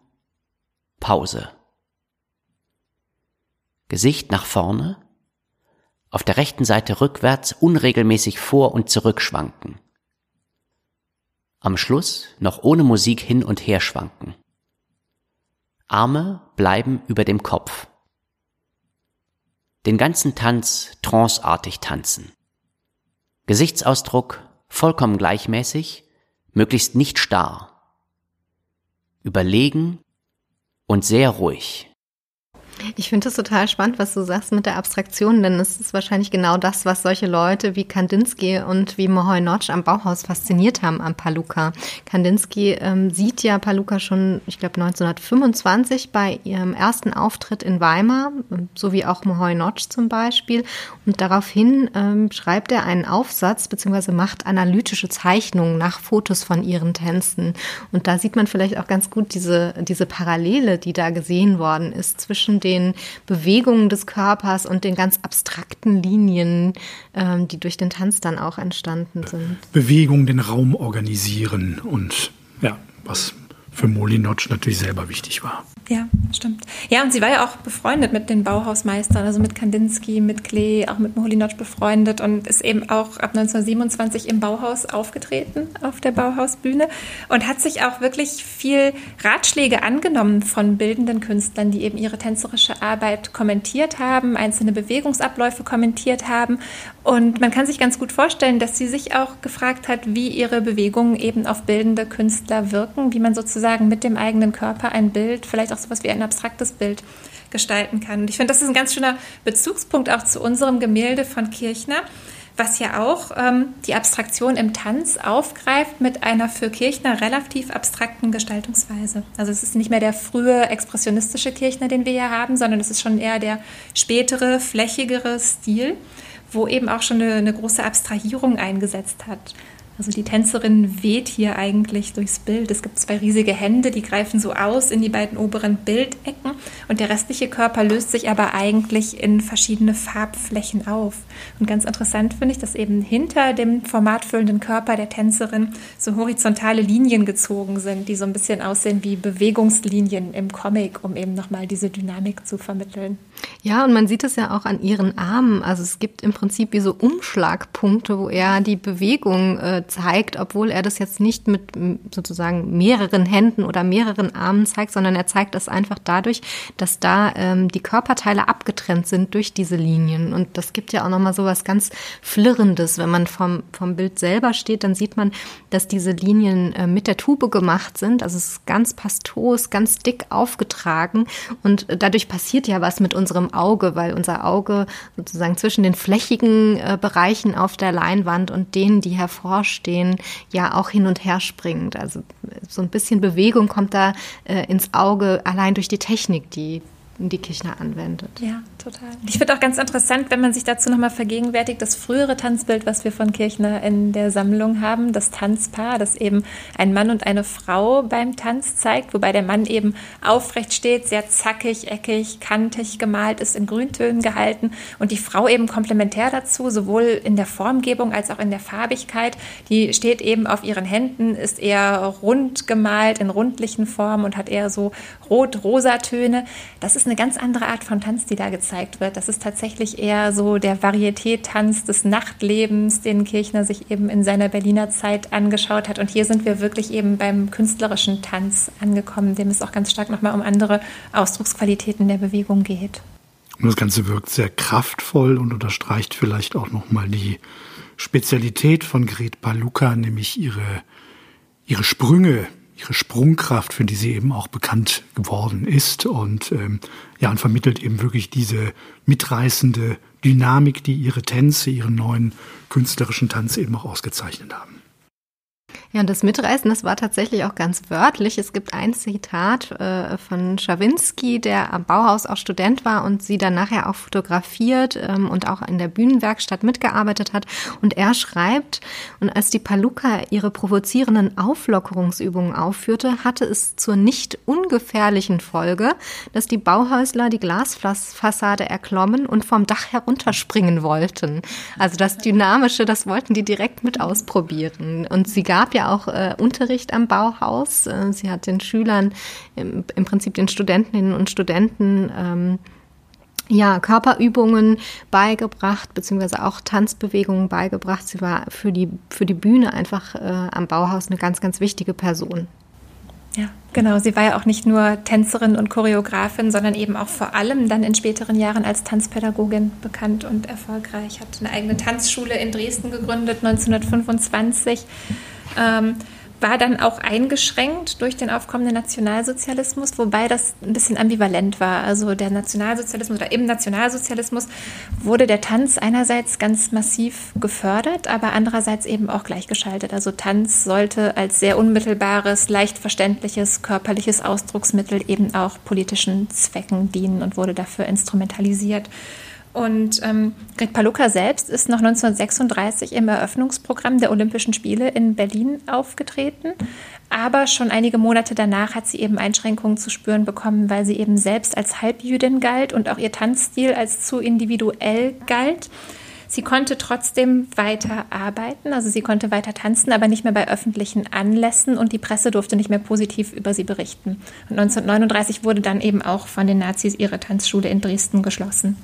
Pause. Gesicht nach vorne, auf der rechten Seite rückwärts unregelmäßig vor und zurück schwanken. Am Schluss noch ohne Musik hin und her schwanken. Arme bleiben über dem Kopf den ganzen Tanz tranceartig tanzen. Gesichtsausdruck vollkommen gleichmäßig, möglichst nicht starr. Überlegen und sehr ruhig. Ich finde es total spannend, was du sagst mit der Abstraktion, denn es ist wahrscheinlich genau das, was solche Leute wie Kandinsky und wie Mohoy Notch am Bauhaus fasziniert haben am Paluca. Kandinsky ähm, sieht ja Paluca schon, ich glaube 1925 bei ihrem ersten Auftritt in Weimar, so wie auch Mohoy Notch zum Beispiel. Und daraufhin ähm, schreibt er einen Aufsatz bzw. macht analytische Zeichnungen nach Fotos von ihren Tänzen. Und da sieht man vielleicht auch ganz gut diese, diese Parallele, die da gesehen worden ist zwischen den den Bewegungen des Körpers und den ganz abstrakten Linien, ähm, die durch den Tanz dann auch entstanden sind. Bewegung, den Raum organisieren und ja, was für Molinotsch natürlich selber wichtig war. Ja, stimmt. Ja, und sie war ja auch befreundet mit den Bauhausmeistern, also mit Kandinsky, mit Klee, auch mit Molinotsch befreundet und ist eben auch ab 1927 im Bauhaus aufgetreten, auf der Bauhausbühne und hat sich auch wirklich viel Ratschläge angenommen von bildenden Künstlern, die eben ihre tänzerische Arbeit kommentiert haben, einzelne Bewegungsabläufe kommentiert haben. Und man kann sich ganz gut vorstellen, dass sie sich auch gefragt hat, wie ihre Bewegungen eben auf bildende Künstler wirken, wie man sozusagen mit dem eigenen Körper ein Bild vielleicht auch sowas wie ein abstraktes Bild gestalten kann. Und ich finde, das ist ein ganz schöner Bezugspunkt auch zu unserem Gemälde von Kirchner, was ja auch ähm, die Abstraktion im Tanz aufgreift mit einer für Kirchner relativ abstrakten Gestaltungsweise. Also es ist nicht mehr der frühe expressionistische Kirchner, den wir hier haben, sondern es ist schon eher der spätere, flächigere Stil, wo eben auch schon eine, eine große Abstrahierung eingesetzt hat. Also die Tänzerin weht hier eigentlich durchs Bild. Es gibt zwei riesige Hände, die greifen so aus in die beiden oberen Bildecken und der restliche Körper löst sich aber eigentlich in verschiedene Farbflächen auf. Und ganz interessant finde ich, dass eben hinter dem formatfüllenden Körper der Tänzerin so horizontale Linien gezogen sind, die so ein bisschen aussehen wie Bewegungslinien im Comic, um eben nochmal diese Dynamik zu vermitteln. Ja, und man sieht es ja auch an ihren Armen. Also es gibt im Prinzip wie so Umschlagpunkte, wo er die Bewegung äh, zeigt, obwohl er das jetzt nicht mit sozusagen mehreren Händen oder mehreren Armen zeigt, sondern er zeigt es einfach dadurch, dass da ähm, die Körperteile abgetrennt sind durch diese Linien. Und das gibt ja auch nochmal so was ganz Flirrendes. Wenn man vom, vom Bild selber steht, dann sieht man, dass diese Linien äh, mit der Tube gemacht sind. Also es ist ganz pastos, ganz dick aufgetragen. Und dadurch passiert ja was mit unserem Auge, weil unser Auge sozusagen zwischen den flächigen äh, Bereichen auf der Leinwand und denen, die hervorstehen, stehen, ja auch hin und her springend. Also so ein bisschen Bewegung kommt da äh, ins Auge, allein durch die Technik, die die Kirchner anwendet. Ja, total. Ich finde auch ganz interessant, wenn man sich dazu nochmal vergegenwärtigt, das frühere Tanzbild, was wir von Kirchner in der Sammlung haben, das Tanzpaar, das eben ein Mann und eine Frau beim Tanz zeigt, wobei der Mann eben aufrecht steht, sehr zackig, eckig, kantig gemalt ist, in Grüntönen gehalten und die Frau eben komplementär dazu, sowohl in der Formgebung als auch in der Farbigkeit. Die steht eben auf ihren Händen, ist eher rund gemalt, in rundlichen Formen und hat eher so rot-rosa Töne. Das ist eine ganz andere Art von Tanz, die da gezeigt wird. Das ist tatsächlich eher so der Varieté-Tanz des Nachtlebens, den Kirchner sich eben in seiner Berliner Zeit angeschaut hat. Und hier sind wir wirklich eben beim künstlerischen Tanz angekommen, dem es auch ganz stark nochmal um andere Ausdrucksqualitäten der Bewegung geht. Und das Ganze wirkt sehr kraftvoll und unterstreicht vielleicht auch nochmal die Spezialität von Gret Paluca, nämlich ihre, ihre Sprünge, ihre Sprungkraft, für die sie eben auch bekannt geworden ist und ähm, ja und vermittelt eben wirklich diese mitreißende Dynamik, die ihre Tänze, ihren neuen künstlerischen Tanz eben auch ausgezeichnet haben. Ja, und das Mitreißen, das war tatsächlich auch ganz wörtlich. Es gibt ein Zitat äh, von Schawinski, der am Bauhaus auch Student war und sie dann nachher auch fotografiert ähm, und auch in der Bühnenwerkstatt mitgearbeitet hat. Und er schreibt, und als die Paluca ihre provozierenden Auflockerungsübungen aufführte, hatte es zur nicht ungefährlichen Folge, dass die Bauhäusler die Glasfassade erklommen und vom Dach herunterspringen wollten. Also das Dynamische, das wollten die direkt mit ausprobieren. Und sie gab ja ja auch äh, Unterricht am Bauhaus. Äh, sie hat den Schülern, im, im, Prinzip den Studentinnen und Studenten, ähm, ja, Körperübungen beigebracht, beziehungsweise auch Tanzbewegungen beigebracht. Sie war für die, für die Bühne einfach äh, am Bauhaus eine ganz, ganz wichtige Person. Ja, genau. Sie war ja auch nicht nur Tänzerin und Choreografin, sondern eben auch vor allem dann in späteren Jahren als Tanzpädagogin bekannt und erfolgreich. Hat eine eigene Tanzschule in Dresden gegründet, 1925 ähm, war dann auch eingeschränkt durch den aufkommenden Nationalsozialismus, wobei das ein bisschen ambivalent war. Also der Nationalsozialismus oder im Nationalsozialismus wurde der Tanz einerseits ganz massiv gefördert, aber andererseits eben auch gleichgeschaltet. Also Tanz sollte als sehr unmittelbares, leicht verständliches, körperliches Ausdrucksmittel eben auch politischen Zwecken dienen und wurde dafür instrumentalisiert. Und ähm, Greg Paluka selbst ist noch 1936 im Eröffnungsprogramm der Olympischen Spiele in Berlin aufgetreten. Aber schon einige Monate danach hat sie eben Einschränkungen zu spüren bekommen, weil sie eben selbst als Halbjüdin galt und auch ihr Tanzstil als zu individuell galt. Sie konnte trotzdem weiter arbeiten, also sie konnte weiter tanzen, aber nicht mehr bei öffentlichen Anlässen und die Presse durfte nicht mehr positiv über sie berichten. Und 1939 wurde dann eben auch von den Nazis ihre Tanzschule in Dresden geschlossen.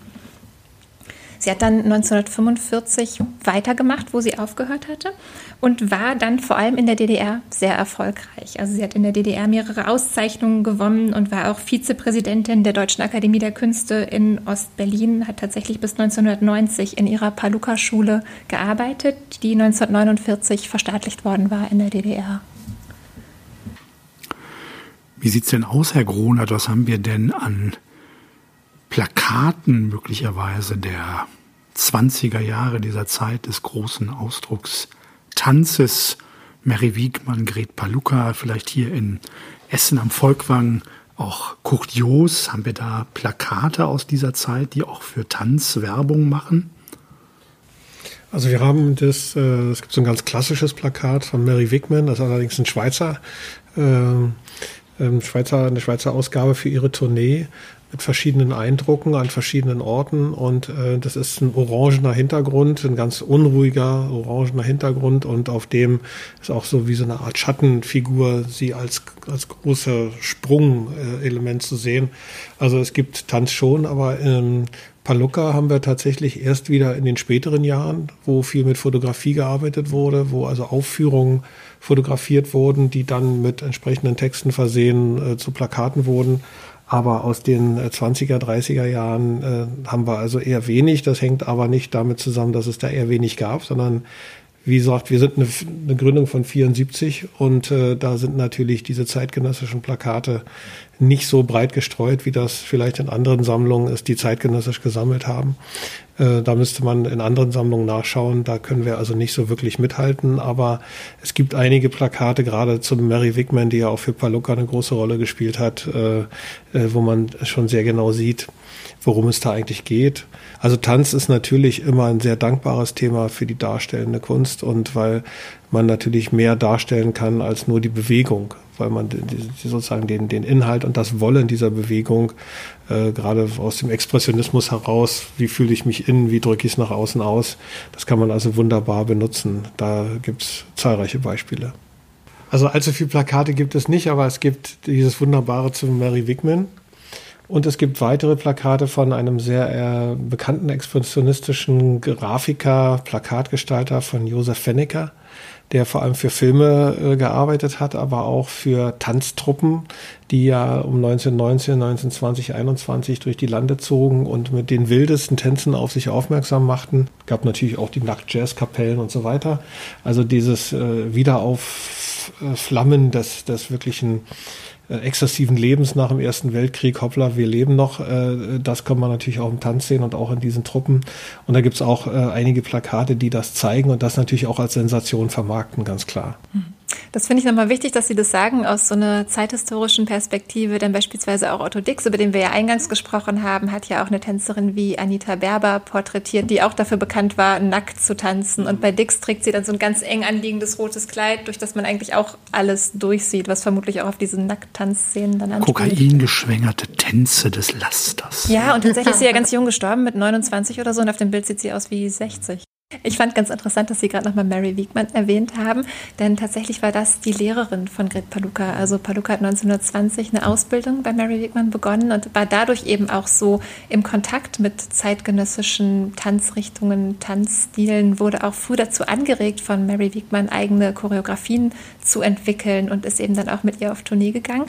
Sie hat dann 1945 weitergemacht, wo sie aufgehört hatte und war dann vor allem in der DDR sehr erfolgreich. Also sie hat in der DDR mehrere Auszeichnungen gewonnen und war auch Vizepräsidentin der Deutschen Akademie der Künste in Ostberlin, hat tatsächlich bis 1990 in ihrer Paluca-Schule gearbeitet, die 1949 verstaatlicht worden war in der DDR. Wie sieht es denn aus, Herr Gronert? Was haben wir denn an Plakaten möglicherweise der 20er Jahre dieser Zeit des großen Ausdrucks Tanzes. Mary Wiegmann, Gret Paluca, vielleicht hier in Essen am Volkwang, auch Kurt Joos, haben wir da Plakate aus dieser Zeit, die auch für Tanz Werbung machen? Also wir haben das, äh, es gibt so ein ganz klassisches Plakat von Mary Wigman, das ist allerdings ein Schweizer, äh, Schweizer, eine Schweizer Ausgabe für ihre Tournee mit verschiedenen Eindrucken an verschiedenen Orten und äh, das ist ein orangener Hintergrund, ein ganz unruhiger orangener Hintergrund und auf dem ist auch so wie so eine Art Schattenfigur sie als als große Sprungelement zu sehen. Also es gibt Tanz schon, aber in Paluca haben wir tatsächlich erst wieder in den späteren Jahren, wo viel mit Fotografie gearbeitet wurde, wo also Aufführungen fotografiert wurden, die dann mit entsprechenden Texten versehen äh, zu Plakaten wurden. Aber aus den 20er, äh, 30er Jahren äh, haben wir also eher wenig. Das hängt aber nicht damit zusammen, dass es da eher wenig gab, sondern wie gesagt, wir sind eine, eine Gründung von 74 und äh, da sind natürlich diese zeitgenössischen Plakate nicht so breit gestreut, wie das vielleicht in anderen Sammlungen ist, die zeitgenössisch gesammelt haben. Äh, da müsste man in anderen Sammlungen nachschauen. Da können wir also nicht so wirklich mithalten. Aber es gibt einige Plakate, gerade zum Mary Wigman, die ja auch für Paluca eine große Rolle gespielt hat, äh, äh, wo man schon sehr genau sieht, worum es da eigentlich geht. Also Tanz ist natürlich immer ein sehr dankbares Thema für die darstellende Kunst und weil man natürlich mehr darstellen kann als nur die Bewegung, weil man sozusagen den, den Inhalt und das Wollen dieser Bewegung äh, gerade aus dem Expressionismus heraus, wie fühle ich mich innen, wie drücke ich es nach außen aus, das kann man also wunderbar benutzen. Da gibt es zahlreiche Beispiele. Also allzu viele Plakate gibt es nicht, aber es gibt dieses wunderbare zu Mary Wigman, und es gibt weitere Plakate von einem sehr äh, bekannten expressionistischen Grafiker, Plakatgestalter von Josef Fennecker, der vor allem für Filme äh, gearbeitet hat, aber auch für Tanztruppen, die ja um 1919, 1920, 21 durch die Lande zogen und mit den wildesten Tänzen auf sich aufmerksam machten. Gab natürlich auch die Nackt-Jazz-Kapellen und so weiter. Also dieses äh, Wiederaufflammen des, des wirklichen exzessiven Lebens nach dem Ersten Weltkrieg, hoppla, wir leben noch, äh, das kann man natürlich auch im Tanz sehen und auch in diesen Truppen. Und da gibt's auch äh, einige Plakate, die das zeigen und das natürlich auch als Sensation vermarkten, ganz klar. Mhm. Das finde ich nochmal wichtig, dass Sie das sagen aus so einer zeithistorischen Perspektive. Denn beispielsweise auch Otto Dix, über den wir ja eingangs gesprochen haben, hat ja auch eine Tänzerin wie Anita Berber porträtiert, die auch dafür bekannt war, nackt zu tanzen. Und bei Dix trägt sie dann so ein ganz eng anliegendes rotes Kleid, durch das man eigentlich auch alles durchsieht, was vermutlich auch auf diese Nackttanzszenen dann anspielt. Kokaingeschwängerte Tänze des Lasters. Ja, und tatsächlich ist sie ja ganz jung gestorben, mit 29 oder so. Und auf dem Bild sieht sie aus wie 60. Ich fand ganz interessant, dass Sie gerade nochmal Mary Wiegmann erwähnt haben, denn tatsächlich war das die Lehrerin von Grit Paluca. Also Paluca hat 1920 eine Ausbildung bei Mary Wiegmann begonnen und war dadurch eben auch so im Kontakt mit zeitgenössischen Tanzrichtungen, Tanzstilen, wurde auch früh dazu angeregt, von Mary Wiegmann eigene Choreografien zu entwickeln und ist eben dann auch mit ihr auf Tournee gegangen.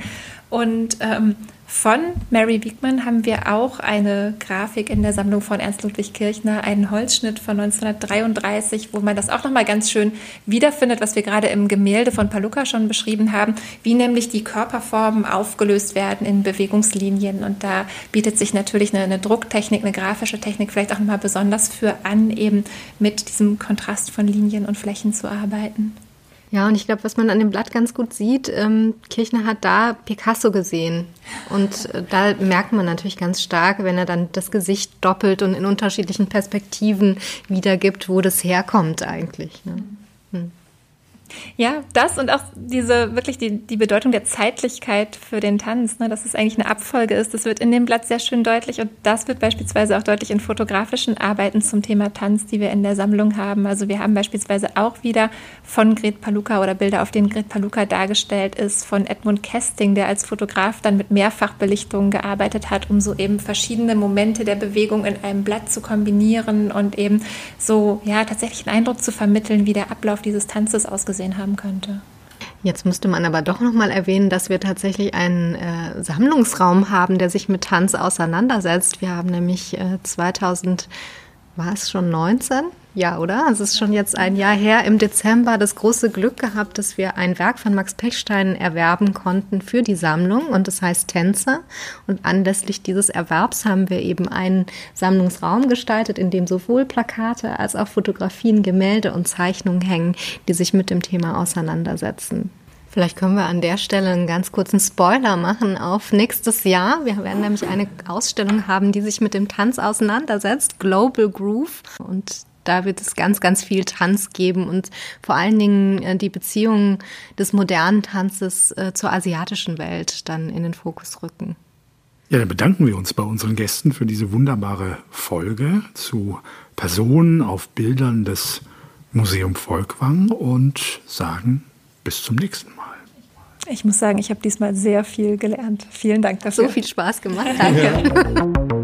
Und ähm, von Mary Wiegmann haben wir auch eine Grafik in der Sammlung von Ernst Ludwig Kirchner, einen Holzschnitt von 1933, wo man das auch nochmal ganz schön wiederfindet, was wir gerade im Gemälde von Paluca schon beschrieben haben, wie nämlich die Körperformen aufgelöst werden in Bewegungslinien. Und da bietet sich natürlich eine, eine Drucktechnik, eine grafische Technik vielleicht auch nochmal besonders für an, eben mit diesem Kontrast von Linien und Flächen zu arbeiten. Ja, und ich glaube, was man an dem Blatt ganz gut sieht, ähm, Kirchner hat da Picasso gesehen. Und äh, da merkt man natürlich ganz stark, wenn er dann das Gesicht doppelt und in unterschiedlichen Perspektiven wiedergibt, wo das herkommt eigentlich. Ne? Ja, das und auch diese wirklich die, die Bedeutung der Zeitlichkeit für den Tanz, ne, dass es eigentlich eine Abfolge ist, das wird in dem Blatt sehr schön deutlich und das wird beispielsweise auch deutlich in fotografischen Arbeiten zum Thema Tanz, die wir in der Sammlung haben. Also wir haben beispielsweise auch wieder von Gret Paluka oder Bilder, auf denen Gret Paluka dargestellt ist, von Edmund Kesting, der als Fotograf dann mit Mehrfachbelichtungen gearbeitet hat, um so eben verschiedene Momente der Bewegung in einem Blatt zu kombinieren und eben so ja tatsächlich einen Eindruck zu vermitteln, wie der Ablauf dieses Tanzes ausgesehen gesehen haben könnte. Jetzt müsste man aber doch noch mal erwähnen, dass wir tatsächlich einen äh, Sammlungsraum haben, der sich mit Tanz auseinandersetzt. Wir haben nämlich äh, 2000 war es schon 19? Ja, oder? Also es ist schon jetzt ein Jahr her. Im Dezember das große Glück gehabt, dass wir ein Werk von Max Pechstein erwerben konnten für die Sammlung und das heißt Tänzer. Und anlässlich dieses Erwerbs haben wir eben einen Sammlungsraum gestaltet, in dem sowohl Plakate als auch Fotografien, Gemälde und Zeichnungen hängen, die sich mit dem Thema auseinandersetzen. Vielleicht können wir an der Stelle einen ganz kurzen Spoiler machen auf nächstes Jahr. Wir werden nämlich eine Ausstellung haben, die sich mit dem Tanz auseinandersetzt, Global Groove. Und da wird es ganz, ganz viel Tanz geben und vor allen Dingen äh, die Beziehungen des modernen Tanzes äh, zur asiatischen Welt dann in den Fokus rücken. Ja, dann bedanken wir uns bei unseren Gästen für diese wunderbare Folge zu Personen auf Bildern des Museum Volkwang und sagen bis zum nächsten Mal. Ich muss sagen, ich habe diesmal sehr viel gelernt. Vielen Dank dafür. So viel Spaß gemacht. Danke. (laughs)